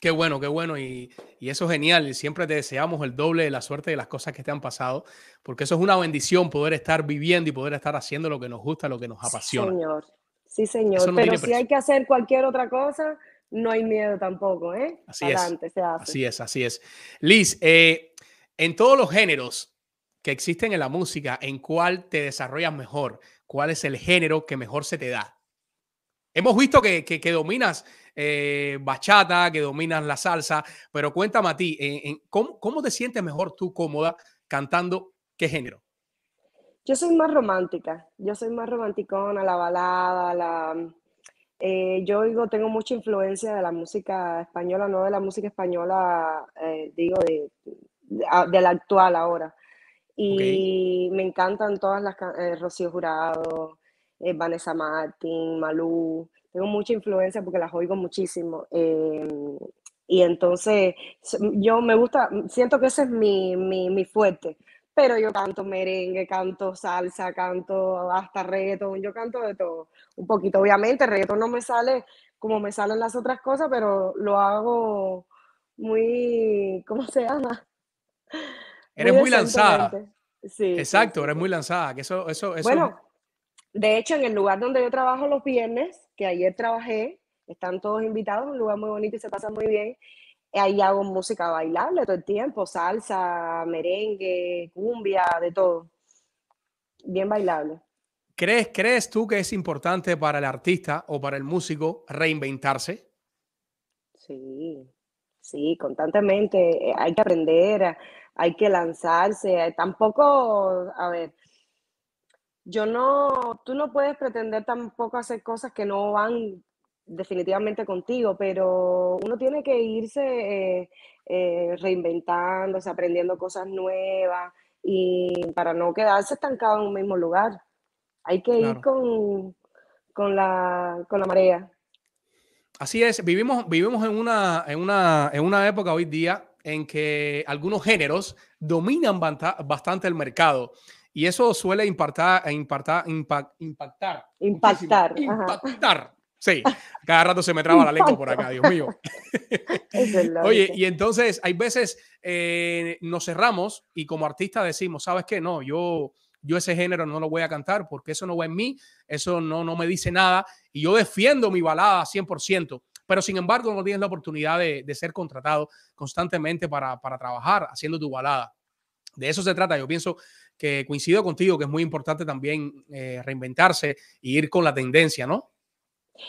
Qué bueno, qué bueno. Y, eso es genial. Siempre te deseamos el doble de la suerte de las cosas que te han pasado, porque eso es una bendición poder estar viviendo y poder estar haciendo lo que nos gusta, lo que nos apasiona. Sí, señor. Sí, señor. Pero si hay que hacer cualquier otra cosa, no hay miedo tampoco, ¿eh? Así es. Así es, así es. Liz, eh, en todos los géneros que existen en la música, ¿en cuál te desarrollas mejor? ¿Cuál es el género que mejor se te da? Hemos visto que, que dominas eh, bachata, que dominas la salsa, pero cuéntame a ti, en, ¿cómo, ¿cómo, te sientes mejor tú cómoda cantando qué género? Yo soy más romántica, yo soy más romanticona, la balada, la... Eh, yo digo, tengo mucha influencia de la música española, no de la música española, eh, digo, de, de, la actual ahora. Y me encantan todas las, Rocío Jurado, Vanessa Martín, Malú, tengo mucha influencia porque las oigo muchísimo. Em, y entonces yo me gusta, siento que ese es mi, mi, mi, fuerte, pero yo canto merengue, canto salsa, canto hasta reggaeton, yo canto de todo, un poquito. Obviamente, reggaeton no me sale como me salen las otras cosas, pero lo hago muy, ¿cómo se llama? Eres muy, lanzada. Sí. Exacto, eres muy lanzada. Que eso, eso, eso... Bueno, de hecho, en el lugar donde yo trabajo los viernes, que ayer trabajé, están todos invitados, un lugar muy bonito y se pasa muy bien. Ahí hago música bailable todo el tiempo, salsa, merengue, cumbia, de todo. Bien bailable. ¿Crees, ¿Crees tú que es importante para el artista o para el músico reinventarse? Sí, sí, constantemente. Eh, hay que aprender, hay que lanzarse. Tampoco, a ver, yo no, tú no puedes pretender tampoco hacer cosas que no van definitivamente contigo, pero uno tiene que irse eh, eh, reinventándose, aprendiendo cosas nuevas y para no quedarse estancado en un mismo lugar. Hay que ir con, con, la, con la marea. Así es, vivimos, vivimos en, una, en, una, en una época hoy día en que algunos géneros dominan bastante el mercado. Y eso suele impactar, impactar, impactar. Impactar. Impactar. Sí, cada rato se me traba la lengua por acá, Dios mío. Oye, y entonces hay veces eh, nos cerramos y como artista decimos, ¿sabes qué? No, yo, yo ese género no lo voy a cantar porque eso no va en mí, eso no, no me dice nada y yo defiendo mi balada 100%, pero sin embargo no tienes la oportunidad de, de ser contratado constantemente para, para trabajar haciendo tu balada. De eso se trata. Yo pienso que coincido contigo que es muy importante también eh, reinventarse e ir con la tendencia, ¿no?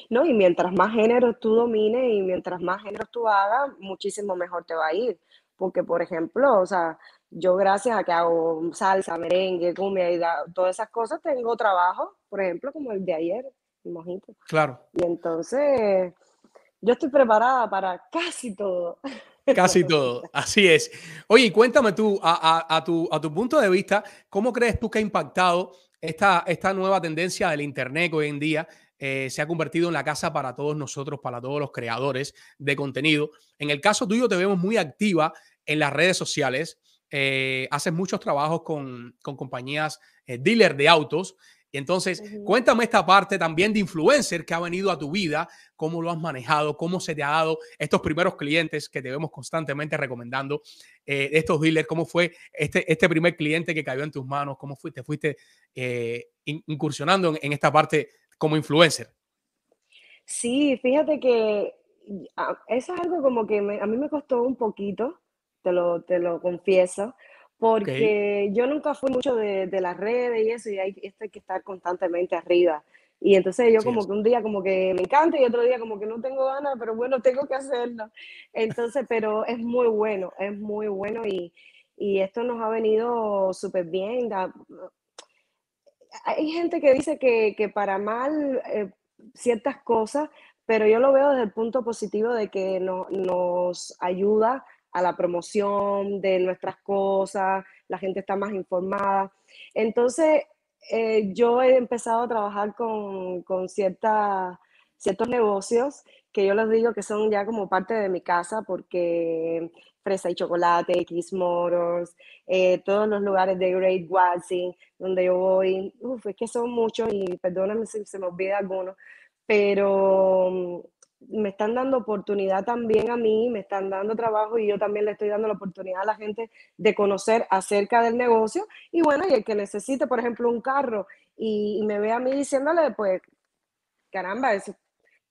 No, y mientras más géneros tú domines y mientras más géneros tú hagas, muchísimo mejor te va a ir. Porque, por ejemplo, o sea, yo gracias a que hago salsa, merengue, cumbia y todas esas cosas, tengo trabajo, por ejemplo, como el de ayer, el mojito. Claro. Y entonces, yo estoy preparada para casi todo. Casi todo, así es. Oye, cuéntame tú, a, tu, a tu punto de vista, ¿cómo crees tú que ha impactado esta, esta nueva tendencia del Internet que hoy en día eh, se ha convertido en la casa para todos nosotros, para todos los creadores de contenido? En el caso tuyo te vemos muy activa en las redes sociales, eh, haces muchos trabajos con, compañías eh, dealer de autos entonces, cuéntame esta parte también de influencer que ha venido a tu vida, cómo lo has manejado, cómo se te ha dado estos primeros clientes que te vemos constantemente recomendando, eh, estos dealers, cómo fue este, este primer cliente que cayó en tus manos, cómo fuiste, fuiste eh, incursionando en, esta parte como influencer. Sí, fíjate que ah, eso es algo como que a mí me costó un poquito, te lo, te lo confieso, porque yo nunca fui mucho de, de, las redes y eso, y hay, esto hay que estar constantemente arriba. Y entonces yo como que un día como que me encanta y otro día como que no tengo ganas, pero bueno, tengo que hacerlo. Entonces, pero es muy bueno, es muy bueno y, y esto nos ha venido súper bien. Hay gente que dice que, que para mal eh, ciertas cosas, pero yo lo veo desde el punto positivo de que no, nos ayuda a la promoción de nuestras cosas, la gente está más informada. Entonces, eh, yo he empezado a trabajar con, con ciertos negocios que yo les digo que son ya como parte de mi casa porque Fresa y Chocolate, X Motors, eh, todos los lugares de Great Watson, donde yo voy, uf, es que son muchos y perdóname si se me olvida alguno, pero me están dando oportunidad también a mí, me están dando trabajo y yo también le estoy dando la oportunidad a la gente de conocer acerca del negocio. Y bueno, y el que necesite, por ejemplo, un carro y, me ve a mí diciéndole, pues, caramba, eso,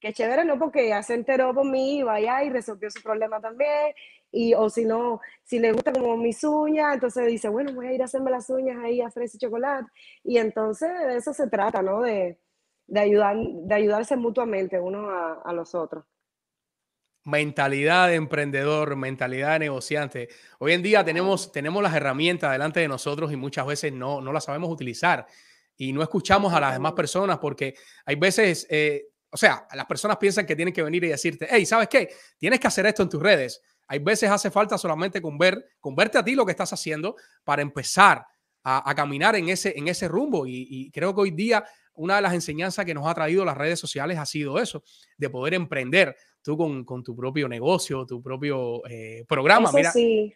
qué chévere, ¿no? Porque ya se enteró por mí y vaya y resolvió su problema también. Y, o si no, si le gusta como mis uñas, entonces dice, bueno, voy a ir a hacerme las uñas ahí a Fresa y Chocolate. Y entonces de eso se trata, ¿no? De, de, ayudar, de ayudarse mutuamente unos a, los otros. Mentalidad de emprendedor, mentalidad de negociante. Hoy en día tenemos, tenemos las herramientas delante de nosotros y muchas veces no, no las sabemos utilizar y no escuchamos a las demás personas porque hay veces, eh, o sea, las personas piensan que tienen que venir y decirte, hey, ¿sabes qué? Tienes que hacer esto en tus redes. Hay veces hace falta solamente con ver, con verte a ti lo que estás haciendo para empezar a, caminar en ese, en ese rumbo. y, creo que hoy día una de las enseñanzas que nos ha traído las redes sociales ha sido eso, de poder emprender tú con, tu propio negocio, tu propio eh, programa. Eso sí,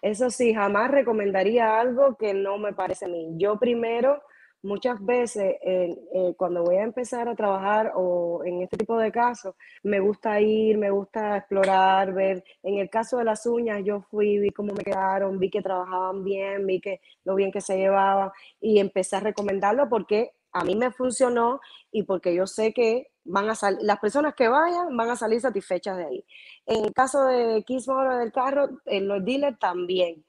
eso sí, jamás recomendaría algo que no me parece a mí. Yo primero muchas veces eh, cuando voy a empezar a trabajar o en este tipo de casos, me gusta ir, me gusta explorar, ver. En el caso de las uñas, yo fui, vi cómo me quedaron, vi que trabajaban bien, vi que lo bien que se llevaban y empecé a recomendarlo porque a mí me funcionó y porque yo sé que van a salir, las personas que vayan van a salir satisfechas de ahí. En el caso de Kiss del carro, en los dealers también.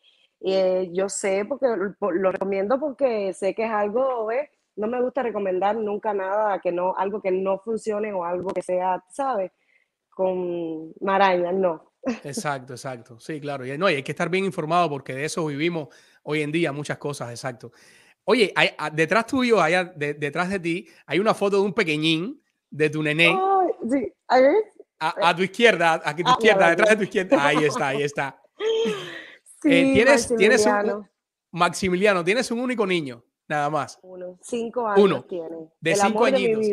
Eh, yo sé, porque lo, recomiendo porque sé que es algo, no me gusta recomendar nunca nada que no, algo que no funcione o algo que sea, ¿sabes? Con marañas, no. Exacto, exacto. Sí, claro. Y, no, hay que estar bien informado porque de eso vivimos hoy en día muchas cosas, exacto. Oye, detrás tuyo, allá detrás de ti, hay una foto de un pequeñín de tu nené. sí. A, tu izquierda, aquí a tu ah, izquierda, detrás de tu izquierda. Ahí está, ahí está. Eh, tienes, tienes un, Maximiliano, tienes un único niño, nada más. Uno, cinco años Uno. tiene. De cinco añitos.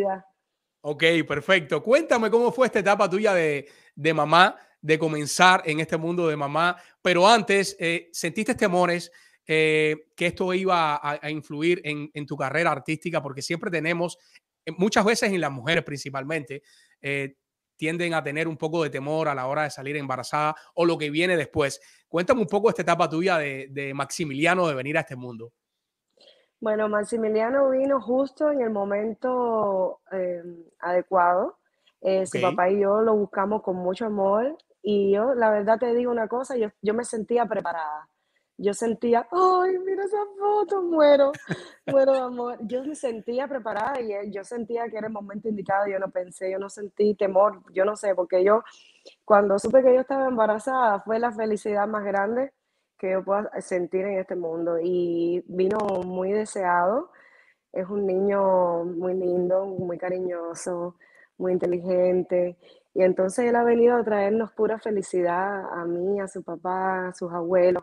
Ok, perfecto. Cuéntame cómo fue esta etapa tuya de, de mamá, de comenzar en este mundo de mamá. Pero antes, eh, ¿sentiste temores eh, que esto iba a, influir en, en, tu carrera artística? Porque siempre tenemos, eh, muchas veces en las mujeres principalmente, tienden a tener un poco de temor a la hora de salir embarazada o lo que viene después. Cuéntame un poco esta etapa tuya de, Maximiliano de venir a este mundo. Bueno, Maximiliano vino justo en el momento em, adecuado. Eh, su papá y yo lo buscamos con mucho amor y yo, la verdad te digo una cosa, yo, yo me sentía preparada yo sentía, ay, mira esa foto, muero, muero amor. Yo me sentía preparada y eh, yo sentía que era el momento indicado, yo no pensé, yo no sentí temor, yo no sé, porque yo, cuando supe que yo estaba embarazada, fue la felicidad más grande que yo pueda sentir en este mundo y vino muy deseado. Es un niño muy lindo, muy cariñoso, muy inteligente. Y entonces él ha venido a traernos pura felicidad a mí, a su papá, a sus abuelos.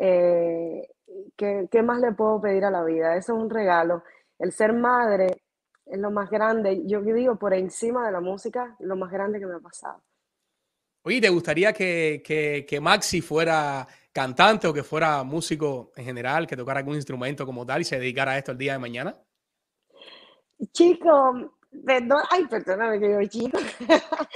Eh, ¿qué, más le puedo pedir a la vida? Eso es un regalo. El ser madre es lo más grande, yo digo por encima de la música, lo más grande que me ha pasado. Oye, ¿te gustaría que, que, Maxi fuera cantante o que fuera músico en general, que tocara algún instrumento como tal y se dedicara a esto el día de mañana? Chico, perdón, ay, perdóname que yo chico.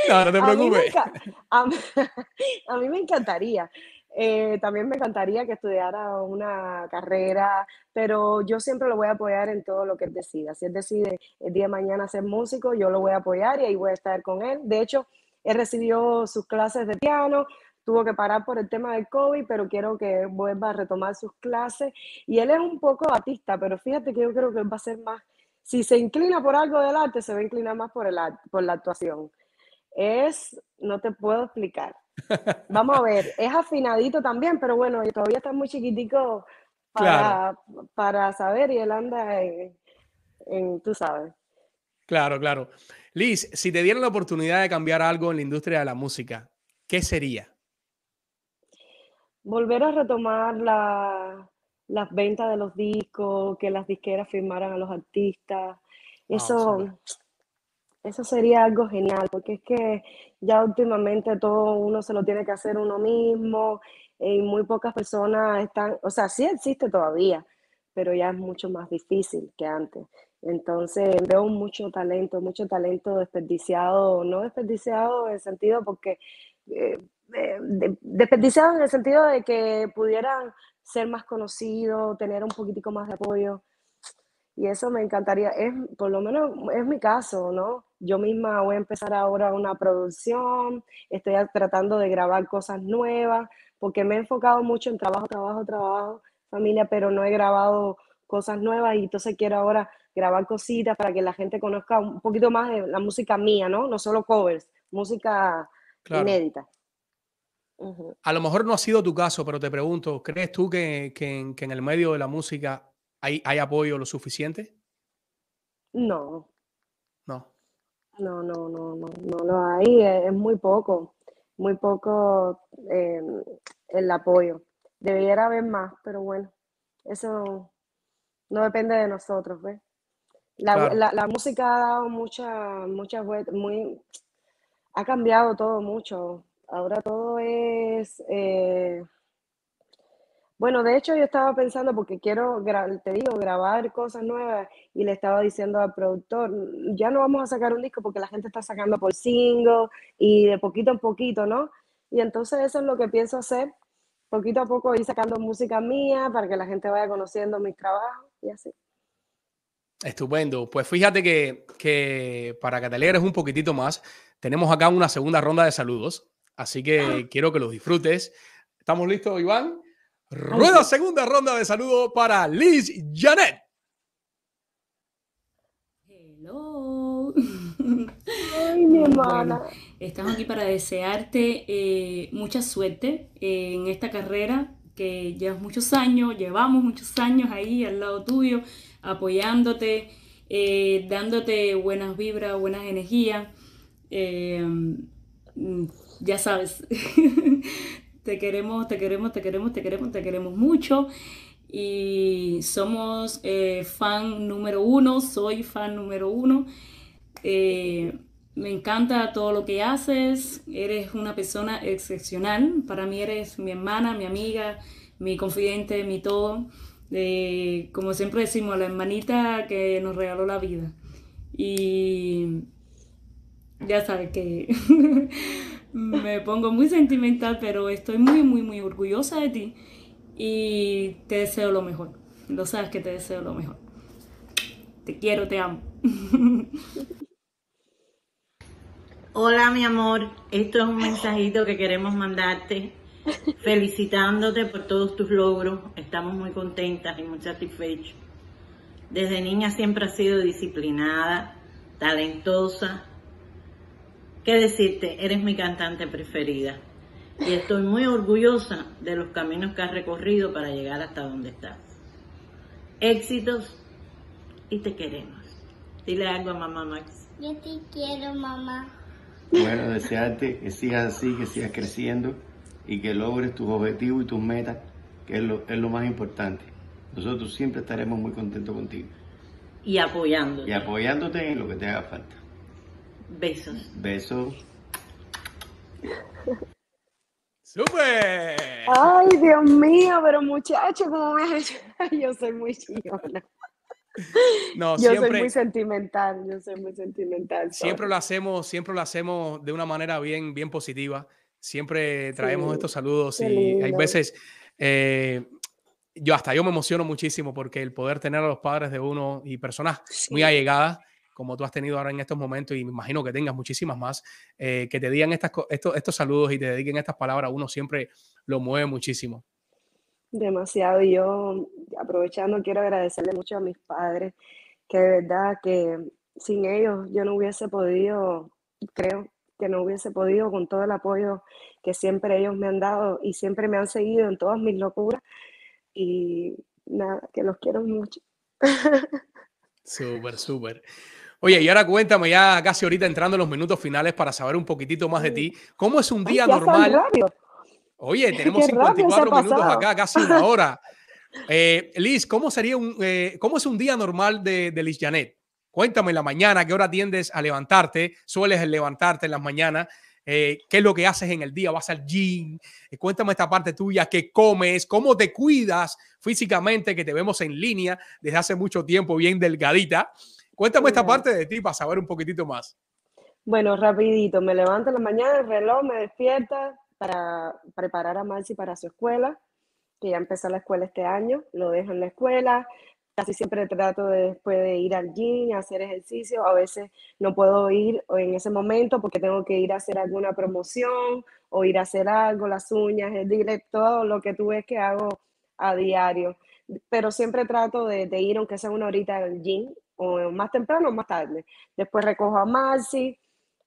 No, no te preocupes. a mí me encantaría. Eh, también me encantaría que estudiara una carrera, pero yo siempre lo voy a apoyar en todo lo que él decida. Si él decide el día de mañana ser músico, yo lo voy a apoyar y ahí voy a estar con él. De hecho, él recibió sus clases de piano, tuvo que parar por el tema del COVID, pero quiero que vuelva a retomar sus clases. Y él es un poco artista, pero fíjate que yo creo que él va a ser más, si se inclina por algo del arte, se va a inclinar más por, el por la actuación. Es, no te puedo explicar Vamos a ver, es afinadito también, pero bueno, todavía está muy chiquitico para, para saber y él anda en, tú sabes. Claro, claro. Liz, si te dieran la oportunidad de cambiar algo en la industria de la música, ¿qué sería? Volver a retomar la, las ventas de los discos, que las disqueras firmaran a los artistas. Eso, eso sería algo genial, porque es que ya últimamente todo uno se lo tiene que hacer uno mismo y muy pocas personas están, o sea, sí existe todavía, pero ya es mucho más difícil que antes. Entonces veo mucho talento, mucho talento desperdiciado, no desperdiciado en el sentido porque, eh, eh, desperdiciado en el sentido de que pudieran ser más conocidos, tener un poquitico más de apoyo. Y eso me encantaría, es por lo menos es mi caso, ¿no? Yo misma voy a empezar ahora una producción, estoy tratando de grabar cosas nuevas, porque me he enfocado mucho en trabajo, trabajo, trabajo, familia, pero no he grabado cosas nuevas y entonces quiero ahora grabar cositas para que la gente conozca un poquito más de la música mía, ¿no? No solo covers, música inédita. A lo mejor no ha sido tu caso, pero te pregunto, ¿crees tú que, que en el medio de la música ¿Hay, apoyo lo suficiente? No. No, no, no, no, no lo hay, es, muy poco, muy poco em, el apoyo. Debiera haber más, pero bueno, eso no depende de nosotros, ¿ves? La, música ha dado muchas, muchas vueltas, muy, ha cambiado todo mucho. Ahora todo es, eh, Bueno, de hecho yo estaba pensando porque quiero, te digo, grabar cosas nuevas y le estaba diciendo al productor, ya no vamos a sacar un disco porque la gente está sacando por single y de poquito en poquito, ¿no? Y entonces eso es lo que pienso hacer, poquito a poco ir sacando música mía para que la gente vaya conociendo mis trabajos y así. Estupendo. Pues fíjate que, que para que te alegres un poquitito más, tenemos acá una segunda ronda de saludos. Así que ah. quiero que los disfrutes. ¿Estamos listos, Iván? Rueda segunda ronda de saludos para Liz Janet. Hello. Ay, mi hermana. estamos aquí para desearte eh, mucha suerte en esta carrera que llevas muchos años, llevamos muchos años ahí al lado tuyo, apoyándote, eh, dándote buenas vibras, buenas energías. Eh, mm, ya sabes, te queremos, te queremos, te queremos, te queremos, te queremos mucho. Y somos eh, fan número uno, soy fan número uno. Eh, me encanta todo lo que haces, eres una persona excepcional. Para mí eres mi hermana, mi amiga, mi confidente, mi todo. como siempre decimos, la hermanita que nos regaló la vida. Y ya sabes que me pongo muy sentimental, pero estoy muy, muy, muy orgullosa de ti y te deseo lo mejor. Lo sabes que te deseo lo mejor. Te quiero, te amo. Hola, mi amor. Esto es un mensajito que queremos mandarte, felicitándote por todos tus logros. Estamos muy contentas y muy satisfechos. Desde niña siempre has sido disciplinada, talentosa, ¿Qué decirte? Eres mi cantante preferida. Y estoy muy orgullosa de los caminos que has recorrido para llegar hasta donde estás. Éxitos y te queremos. Dile algo a mamá Max. Yo te quiero, mamá. Bueno, desearte que sigas así, que sigas creciendo y que logres tus objetivos y tus metas, que es lo, es lo más importante. Nosotros siempre estaremos muy contentos contigo. Y apoyándote. Y apoyándote en lo que te haga falta. Besos. Besos. ¡Súper! Ay, Dios mío, pero muchacho, ¿cómo me has hecho? Yo soy muy chillona. No, yo soy muy sentimental, yo soy muy sentimental. Siempre lo hacemos, siempre lo hacemos de una manera bien, bien positiva. Siempre traemos estos saludos y hay veces, eh, yo hasta yo me emociono muchísimo porque el poder tener a los padres de uno y personas muy allegadas como tú has tenido ahora en estos momentos y me imagino que tengas muchísimas más, eh, que te digan estas, estos, estos saludos y te dediquen estas palabras, uno siempre lo mueve muchísimo. Demasiado. Y yo, aprovechando, quiero agradecerle mucho a mis padres, que de verdad que sin ellos yo no hubiese podido, creo que no hubiese podido con todo el apoyo que siempre ellos me han dado y siempre me han seguido en todas mis locuras. Y nada, que los quiero mucho. Súper, súper. Oye, y ahora cuéntame ya casi ahorita entrando en los minutos finales para saber un poquitito más de ti. ¿Cómo es un día normal? Oye, tenemos 54 minutos acá, casi una hora. Eh, Liz, ¿cómo sería un, eh, cómo es un día normal de, de Liz Janet? Cuéntame en la mañana, ¿qué hora tiendes a levantarte? ¿Sueles levantarte en las mañanas? Eh, ¿Qué es lo que haces en el día? ¿Vas al gym? cuéntame esta parte tuya, ¿qué comes? ¿Cómo te cuidas físicamente? Que te vemos en línea desde hace mucho tiempo, bien delgadita. Cuéntame esta parte de ti para saber un poquitito más. Bueno, rapidito, me levanto en la mañana, el reloj me despierta para preparar a Marcy para su escuela, que ya empezó la escuela este año, lo dejo en la escuela, casi siempre trato de, después de ir al gym, hacer ejercicio, a veces no puedo ir en ese momento porque tengo que ir a hacer alguna promoción o ir a hacer algo, las uñas, el directo, todo lo que tú ves que hago a diario. Pero siempre trato de, de ir, aunque sea una horita al gym, o más temprano o más tarde. Después recojo a Marcy,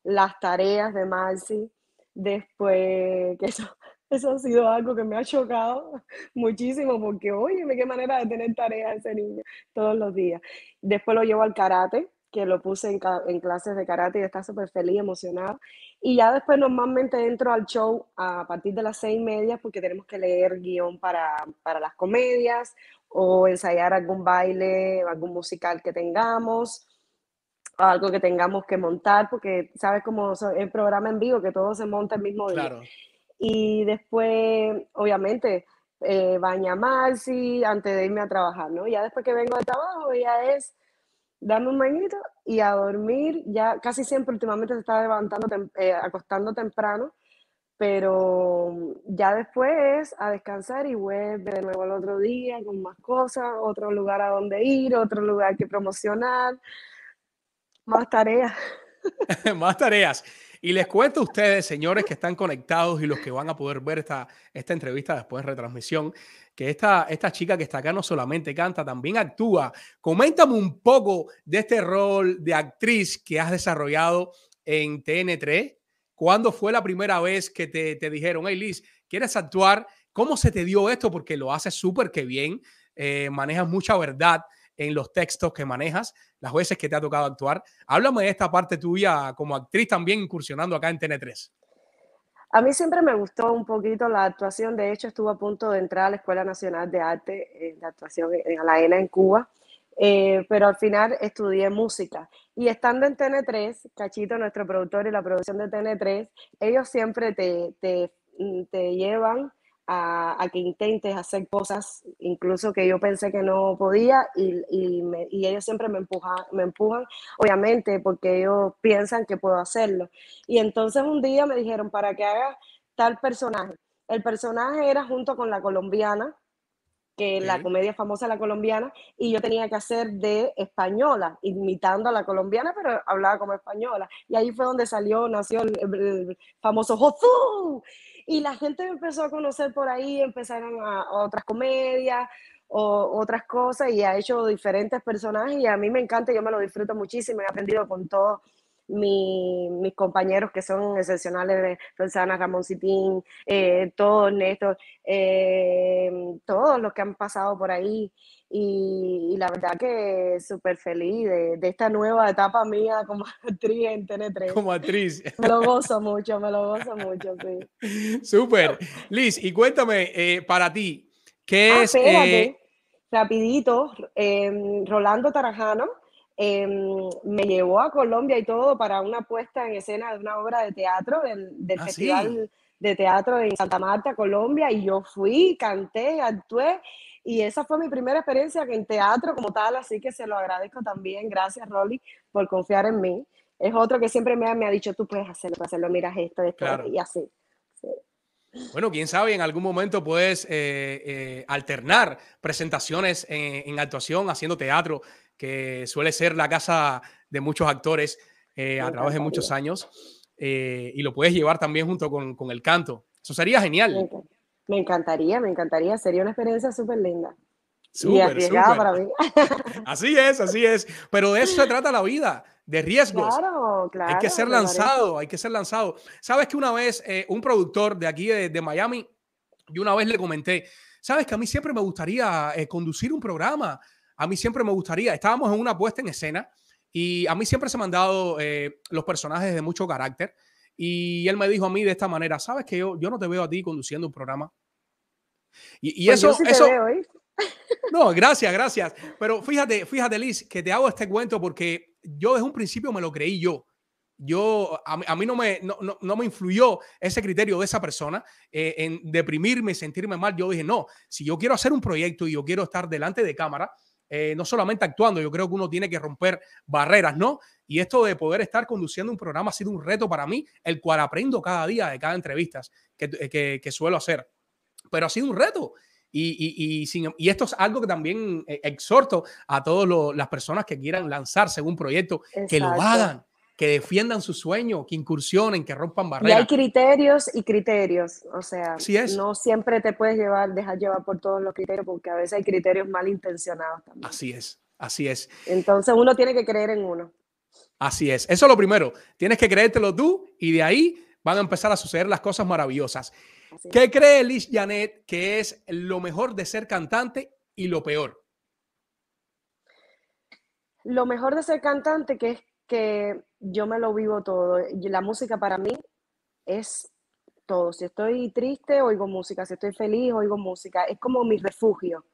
las tareas de Marcy, después, que eso, eso ha sido algo que me ha chocado muchísimo porque, oye, qué manera de tener tareas ese niño todos los días. Después lo llevo al karate, que lo puse en, en clases de karate y está súper feliz, emocionado. Y ya después normalmente entro al show a partir de las seis y media porque tenemos que leer guion para, para las comedias o ensayar algún baile, algún musical que tengamos, algo que tengamos que montar, porque sabes cómo el programa en vivo, que todo se monta el mismo día. Y después, obviamente, eh, baña antes de irme a trabajar, ¿no? Ya después que vengo de trabajo, ella es darme un bañito y a dormir. Ya casi siempre últimamente se está levantando, eh, acostando temprano, pero ya después a descansar y vuelve de nuevo el otro día con más cosas, otro lugar a donde ir, otro lugar que promocionar, más tareas. más tareas. Y les cuento a ustedes, señores que están conectados y los que van a poder ver esta, esta entrevista después en retransmisión, que esta, esta chica que está acá no solamente canta, también actúa. Coméntame un poco de este rol de actriz que has desarrollado en TN3. ¿Cuándo fue la primera vez que te, te dijeron, hey Liz, ¿quieres actuar? ¿Cómo se te dio esto? Porque lo haces súper que bien, eh, manejas mucha verdad en los textos que manejas, las veces que te ha tocado actuar. Háblame de esta parte tuya como actriz también incursionando acá en TN3. A mí siempre me gustó un poquito la actuación, de hecho estuve a punto de entrar a la Escuela Nacional de Arte eh, de Actuación en la ENA en Cuba, eh, pero al final estudié música. Y estando en TN3, Cachito, nuestro productor y la producción de TN3, ellos siempre te, te, te llevan a, que intentes hacer cosas, incluso que yo pensé que no podía, y, y, ellos siempre me empujan, me empujan, obviamente, porque ellos piensan que puedo hacerlo. Y entonces un día me dijeron, para que haga tal personaje. El personaje era junto con la colombiana, que la comedia famosa la colombiana, y yo tenía que hacer de española, imitando a la colombiana, pero hablaba como española. Y ahí fue donde salió, nació el, famoso Josu. Y la gente me empezó a conocer por ahí, empezaron a, otras comedias o otras cosas y ha hecho diferentes personajes y a mí me encanta, yo me lo disfruto muchísimo, he aprendido con mis compañeros que son excepcionales, Rosana, Ramón Citín, eh, todos, Néstor, eh, todos los que han pasado por ahí y, la verdad que súper feliz de, esta nueva etapa mía como actriz en TN3. Como actriz. Me lo gozo mucho, me lo gozo mucho, sí. Súper. Liz, y cuéntame, eh, para ti, ¿qué ah, es...? Eh, rapidito, em, Rolando Tarajano em, me llevó a Colombia y todo para una puesta en escena de una obra de teatro del, del ah, Festival de Teatro en Santa Marta, Colombia, y yo fui, canté, actué y esa fue mi primera experiencia en teatro como tal, así que se lo agradezco también. Gracias, Rolly, por confiar en mí. Es otro que siempre me ha, me ha dicho, tú puedes hacerlo, puedes hacerlo, miras esto, esto, y así. Bueno, quién sabe, en algún momento puedes eh, eh, alternar presentaciones en, actuación, haciendo teatro, que suele ser la casa de muchos actores eh, a través de muchos años, y lo puedes llevar también junto con, con el canto. Eso sería genial. Me encantaría, me encantaría. Sería una experiencia súper linda. para mí. Así es, así es. Pero de eso se trata la vida, de riesgos. Claro, claro. Hay que ser lanzado, hay que ser lanzado. Sabes que una vez eh, un productor de aquí de, Miami, yo una vez le comenté, sabes que a mí siempre me gustaría eh, conducir un programa. A mí siempre me gustaría, estábamos en una puesta en escena y a mí siempre se me han dado eh, los personajes de mucho carácter. Y él me dijo a mí de esta manera, sabes que yo, yo no te veo a ti conduciendo un programa. Y, y pues eso... eso no, gracias, gracias. Pero fíjate, fíjate, Liz, que te hago este cuento porque yo desde un principio me lo creí yo. Yo, a, mí no me, no, no, me influyó ese criterio de esa persona eh, en deprimirme, sentirme mal. Yo dije, no, si yo quiero hacer un proyecto y yo quiero estar delante de cámara, eh, no solamente actuando, yo creo que uno tiene que romper barreras, ¿no? Y esto de poder estar conduciendo un programa ha sido un reto para mí, el cual aprendo cada día de cada entrevista que, que, que suelo hacer. Pero ha sido un reto. Y, y, y, esto es algo que también eh, exhorto a todas las personas que quieran lanzarse en un proyecto, que lo hagan, que defiendan su sueño, que incursionen, que rompan barreras. Y hay criterios y criterios, o sea, no siempre te puedes llevar, dejar llevar por todos los criterios, porque a veces hay criterios malintencionados también. Así es, así es. Entonces uno tiene que creer en uno. Así es, eso es lo primero, tienes que creértelo tú y de ahí van a empezar a suceder las cosas maravillosas. ¿Qué cree Liz Janet que es lo mejor de ser cantante y lo peor? Lo mejor de ser cantante que es que yo me lo vivo todo. La música para mí es todo. Si estoy triste, oigo música. Si estoy feliz, oigo música. Es como mi refugio.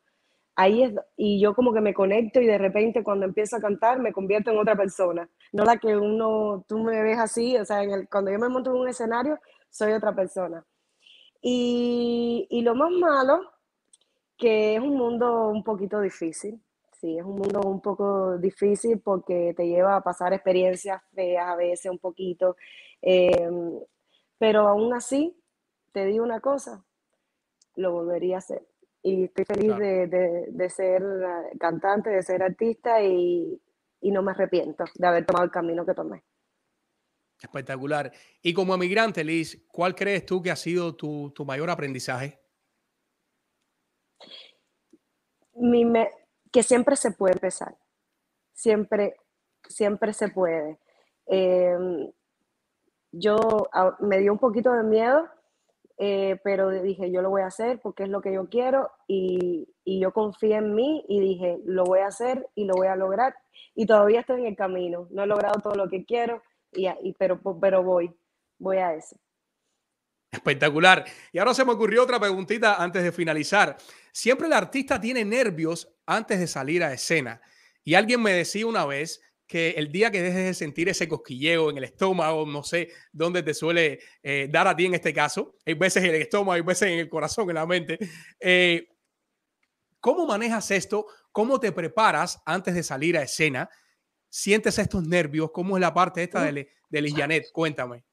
Ahí es, y yo como que me conecto y de repente cuando empiezo a cantar me convierto en otra persona. No la que uno, tú me ves así, o sea, cuando yo me monto en un escenario, soy otra persona. Y, y lo más malo que es un mundo un poquito difícil. Sí, es un mundo un poco difícil porque te lleva a pasar experiencias feas a veces un poquito. Em, pero aún así, te digo una cosa, lo volvería a hacer. Y estoy feliz de, ser eh, cantante, de ser artista y, no me arrepiento de haber tomado el camino que tomé. Espectacular. Y como emigrante, Liz, ¿cuál crees tú que ha sido tu, mayor aprendizaje? Mi que siempre se puede empezar. Siempre, siempre se puede. Em, yo ah, me dio un poquito de miedo eh, pero dije, yo lo voy a hacer porque es lo que yo quiero y, y, yo confié en mí y dije, lo voy a hacer y lo voy a lograr y todavía estoy en el camino, no he logrado todo lo que quiero, y, y pero, pero voy, voy a eso. Espectacular. Y ahora se me ocurrió otra preguntita antes de finalizar. Siempre el artista tiene nervios antes de salir a escena. Y alguien me decía una vez que el día que dejes de sentir ese cosquilleo en el estómago, no sé dónde te suele eh, dar a ti en este caso, hay veces en el estómago, hay veces en el corazón, en la mente. Eh, ¿Cómo manejas esto? ¿Cómo te preparas antes de salir a escena? ¿Sientes estos nervios? ¿Cómo es la parte esta de, de Liz Janet? Cuéntame.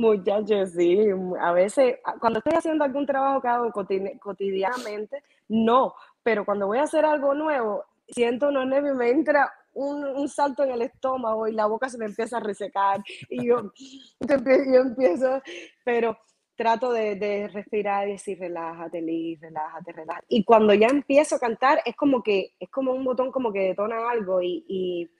Muchachos, sí, a veces cuando estoy haciendo algún trabajo que hago cotidianamente, no, pero cuando voy a hacer algo nuevo, siento unos nervios, me entra un, salto en el estómago y la boca se me empieza a resecar y yo, yo empiezo, pero trato de, respirar y decir relájate, Liz, relájate, relájate. Y cuando ya empiezo a cantar es como que, es como un botón como que detona algo y,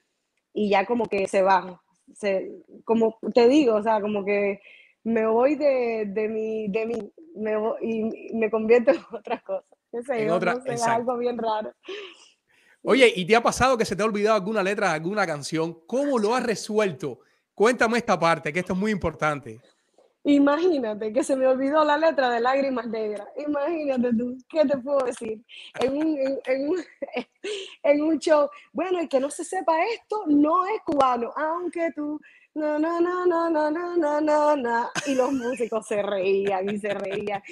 ya como que se va. Se, como te digo, o sea, como que me voy de, de mi, de mi, me y me convierto en otras cosas. en otra, es algo bien raro. Oye, ¿y te ha pasado que se te ha olvidado alguna letra de alguna canción? ¿Cómo lo has resuelto? Cuéntame esta parte, que esto es muy importante. Imagínate que se me olvidó la letra de Lágrimas Negras. Imagínate tú, ¿qué te puedo decir? En un, en, un, show, bueno, el que no se sepa esto no es cubano, aunque tú, no, no, no, no, no, no, no, no, no. Y los músicos se reían y se reían.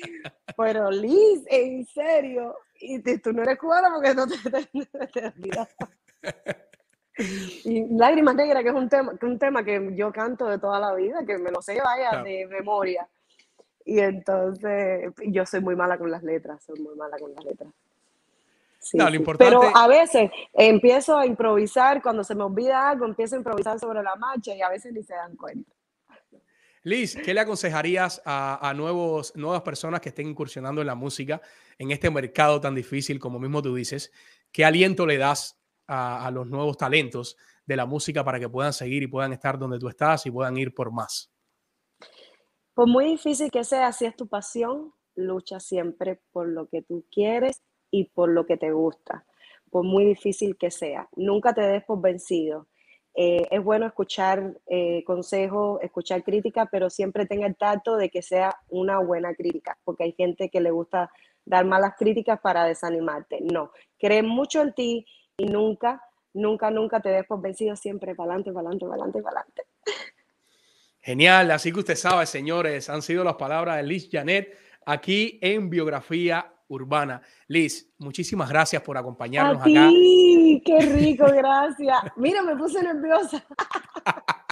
Pero Liz, en serio, y tú no eres cubana porque no te, te, Y Lágrimas Negras, que es un tema, que un tema que yo canto de toda la vida, que me lo sé vaya de memoria. Y entonces yo soy muy mala con las letras, soy muy mala con las letras. Pero a veces empiezo a improvisar, cuando se me olvida algo, empiezo a improvisar sobre la marcha y a veces ni se dan cuenta. Liz, ¿qué le aconsejarías a, nuevos, nuevas personas que estén incursionando en la música en este mercado tan difícil, como mismo tú dices? ¿Qué aliento le das a, los nuevos talentos de la música para que puedan seguir y puedan estar donde tú estás y puedan ir por más? Por muy difícil que sea, si es tu pasión, lucha siempre por lo que tú quieres y por lo que te gusta, por muy difícil que sea. Nunca te des por vencido eh, es bueno escuchar eh, consejos, escuchar críticas, pero siempre tenga el tacto de que sea una buena crítica, porque hay gente que le gusta dar malas críticas para desanimarte. No, cree mucho en ti y nunca, nunca, nunca te des por vencido, siempre para adelante, para adelante, para adelante, para adelante. Genial, así que usted sabe, señores, han sido las palabras de Liz Janet aquí en Biografía Urbana. Liz, muchísimas gracias por acompañarnos a ti, Qué rico, gracias. Mira, me puse nerviosa.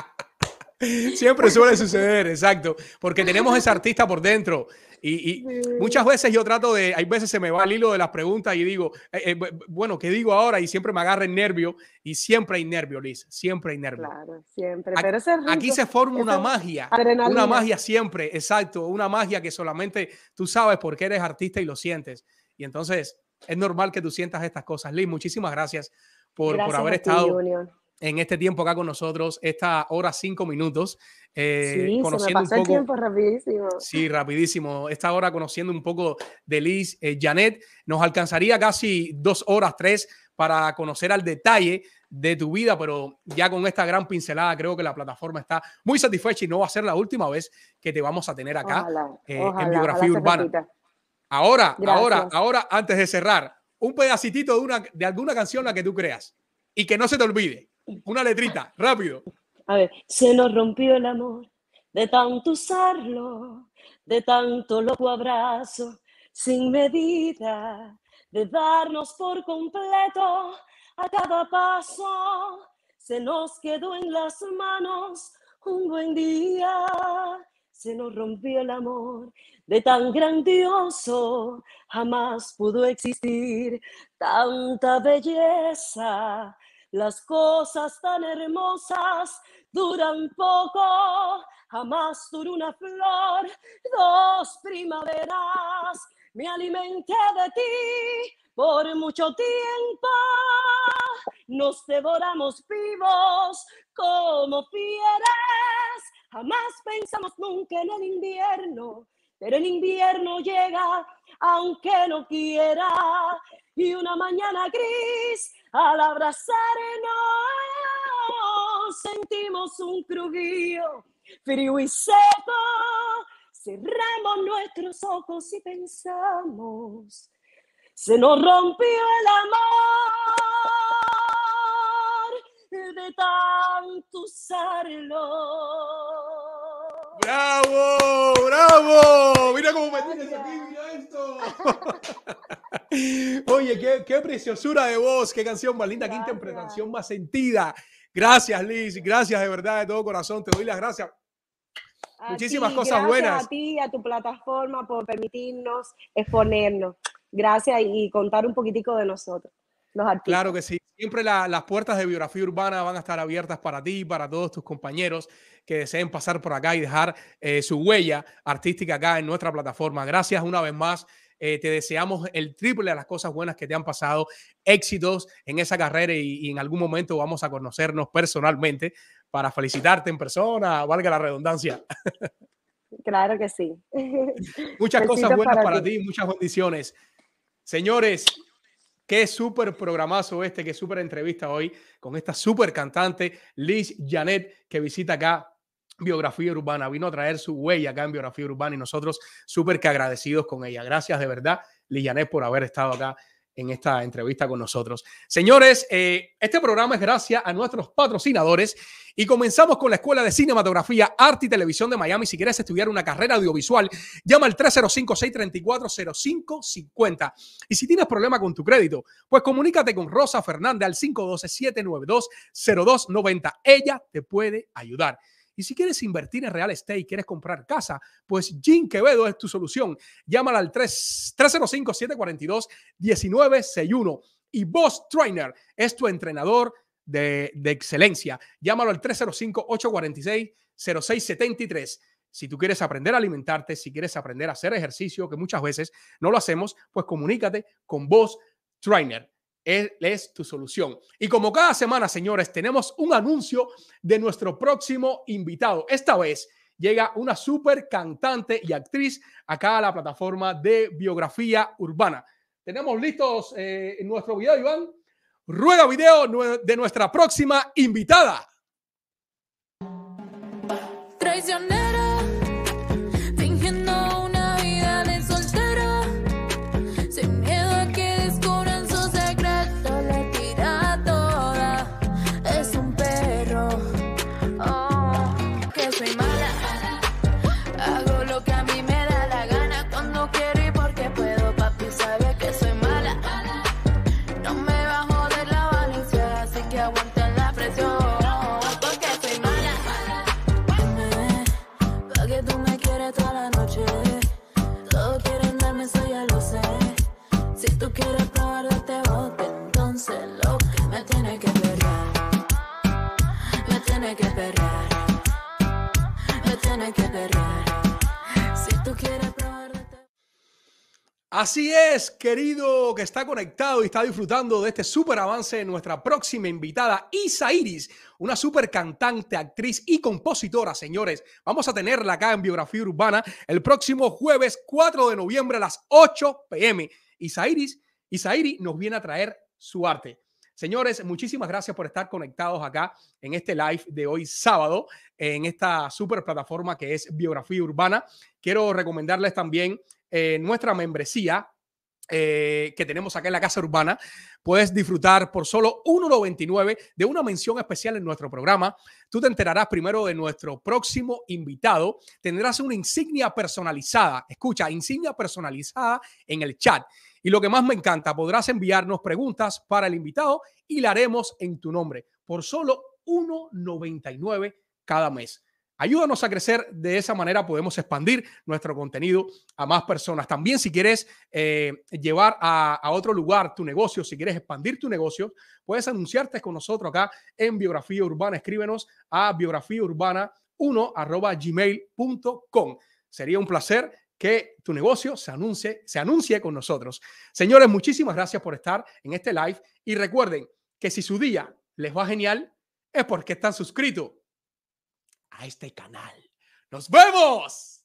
Siempre suele suceder, exacto, porque tenemos ese artista por dentro y, muchas veces yo trato de, hay veces se me va el hilo de las preguntas y digo, eh, eh, bueno, ¿qué digo ahora? Y siempre me agarra el nervio y siempre hay nervio, Liz, siempre hay nervio. Claro, siempre. Pero aquí se forma una magia, una magia siempre, exacto, una magia que solamente tú sabes porque eres artista y lo sientes. Y entonces es normal que tú sientas estas cosas. Liz, muchísimas gracias por, por haber estado en este tiempo acá con nosotros, esta hora cinco minutos. Eh, sí, conociendo se me pasó un poco, el tiempo rapidísimo. Sí, rapidísimo. Esta hora conociendo un poco de Liz eh, Janet. Nos alcanzaría casi dos horas, tres, para conocer al detalle de tu vida, pero ya con esta gran pincelada creo que la plataforma está muy satisfecha y no va a ser la última vez que te vamos a tener acá eh, en Biografía Urbana. Ahora, ahora, ahora, antes de cerrar, un pedacitito de, una, de alguna canción la que tú creas y que no se te olvide. Una letrita, rápido. A ver, se nos rompió el amor de tanto usarlo, de tanto loco abrazo. sin medida, de darnos por completo a cada paso. Se nos quedó en las manos un buen día, se nos rompió el amor de tan grandioso, jamás pudo existir tanta belleza. Las cosas tan hermosas duran poco, jamás duró una flor, dos primaveras. Me alimenté de ti por mucho tiempo, nos devoramos vivos como fieras. Jamás pensamos nunca en el invierno, pero el invierno llega aunque no quiera. Y una mañana gris al abrazarnos sentimos un crujío frío y seco. Cerramos nuestros ojos y pensamos, se nos rompió el amor de tanto usarlo. ¡Bravo! ¡Bravo! Mira cómo me tienes aquí, Oye, qué, qué, preciosura de voz, qué canción más linda, qué interpretación más sentida. Gracias, Liz, gracias de verdad, de todo corazón, te doy las gracias. Muchísimas cosas gracias buenas. A ti, a tu plataforma por permitirnos exponernos. Gracias y contar un poquitico de nosotros. Los artistas. Claro que sí. Siempre la, las puertas de biografía urbana van a estar abiertas para ti y para todos tus compañeros que deseen pasar por acá y dejar eh, su huella artística acá en nuestra plataforma. Gracias una vez más. Eh, te deseamos el triple de las cosas buenas que te han pasado, éxitos en esa carrera y, y, en algún momento vamos a conocernos personalmente para felicitarte en persona, valga la redundancia. Claro que sí. Muchas Besitos cosas buenas para, para ti. ti, muchas bendiciones. Señores, Qué súper programazo este, qué súper entrevista hoy con esta súper cantante Liz Janet que visita acá Biografía Urbana. Vino a traer su huella acá en Biografía Urbana y nosotros súper que agradecidos con ella. Gracias de verdad, Liz Janet, por haber estado acá en esta entrevista con nosotros. Señores, eh, este programa es gracias a nuestros patrocinadores y comenzamos con la Escuela de Cinematografía, Arte y Televisión de Miami. Si quieres estudiar una carrera audiovisual, llama al 305-634-0550. Y si tienes problema con tu crédito, pues comunícate con Rosa Fernández al 512-792-0290. Ella te puede ayudar. Y si quieres invertir en real estate y quieres comprar casa, pues Jim Quevedo es tu solución. Llámala al 305-742-1961. Y Boss Trainer es tu entrenador de, de excelencia. Llámalo al 305-846-0673. Si tú quieres aprender a alimentarte, si quieres aprender a hacer ejercicio, que muchas veces no lo hacemos, pues comunícate con Boss Trainer. Él es tu solución. Y como cada semana, señores, tenemos un anuncio de nuestro próximo invitado. Esta vez llega una super cantante y actriz acá a la plataforma de biografía urbana. Tenemos listos eh, nuestro video, Iván. Rueda video de nuestra próxima invitada. Así es, querido que está conectado y está disfrutando de este súper avance de nuestra próxima invitada, Isa Iris, una súper cantante, actriz y compositora, señores. Vamos a tenerla acá en Biografía Urbana el próximo jueves 4 de noviembre a las 8 pm. Isa Iris, nos viene a traer su arte. Señores, muchísimas gracias por estar conectados acá en este live de hoy sábado en esta super plataforma que es Biografía Urbana. Quiero recomendarles también eh, nuestra membresía eh, que tenemos acá en la Casa Urbana, puedes disfrutar por solo 1,99 de una mención especial en nuestro programa. Tú te enterarás primero de nuestro próximo invitado. Tendrás una insignia personalizada. Escucha, insignia personalizada en el chat. Y lo que más me encanta, podrás enviarnos preguntas para el invitado y la haremos en tu nombre por solo 1,99 cada mes. Ayúdanos a crecer. De esa manera podemos expandir nuestro contenido a más personas. También si quieres eh, llevar a, otro lugar tu negocio, si quieres expandir tu negocio, puedes anunciarte con nosotros acá en Biografía Urbana. Escríbenos a biografíaurbana1 gmail.com. Sería un placer que tu negocio se anuncie, se anuncie con nosotros. Señores, muchísimas gracias por estar en este live y recuerden que si su día les va genial, es porque están suscritos a este canal. ¡Nos vemos!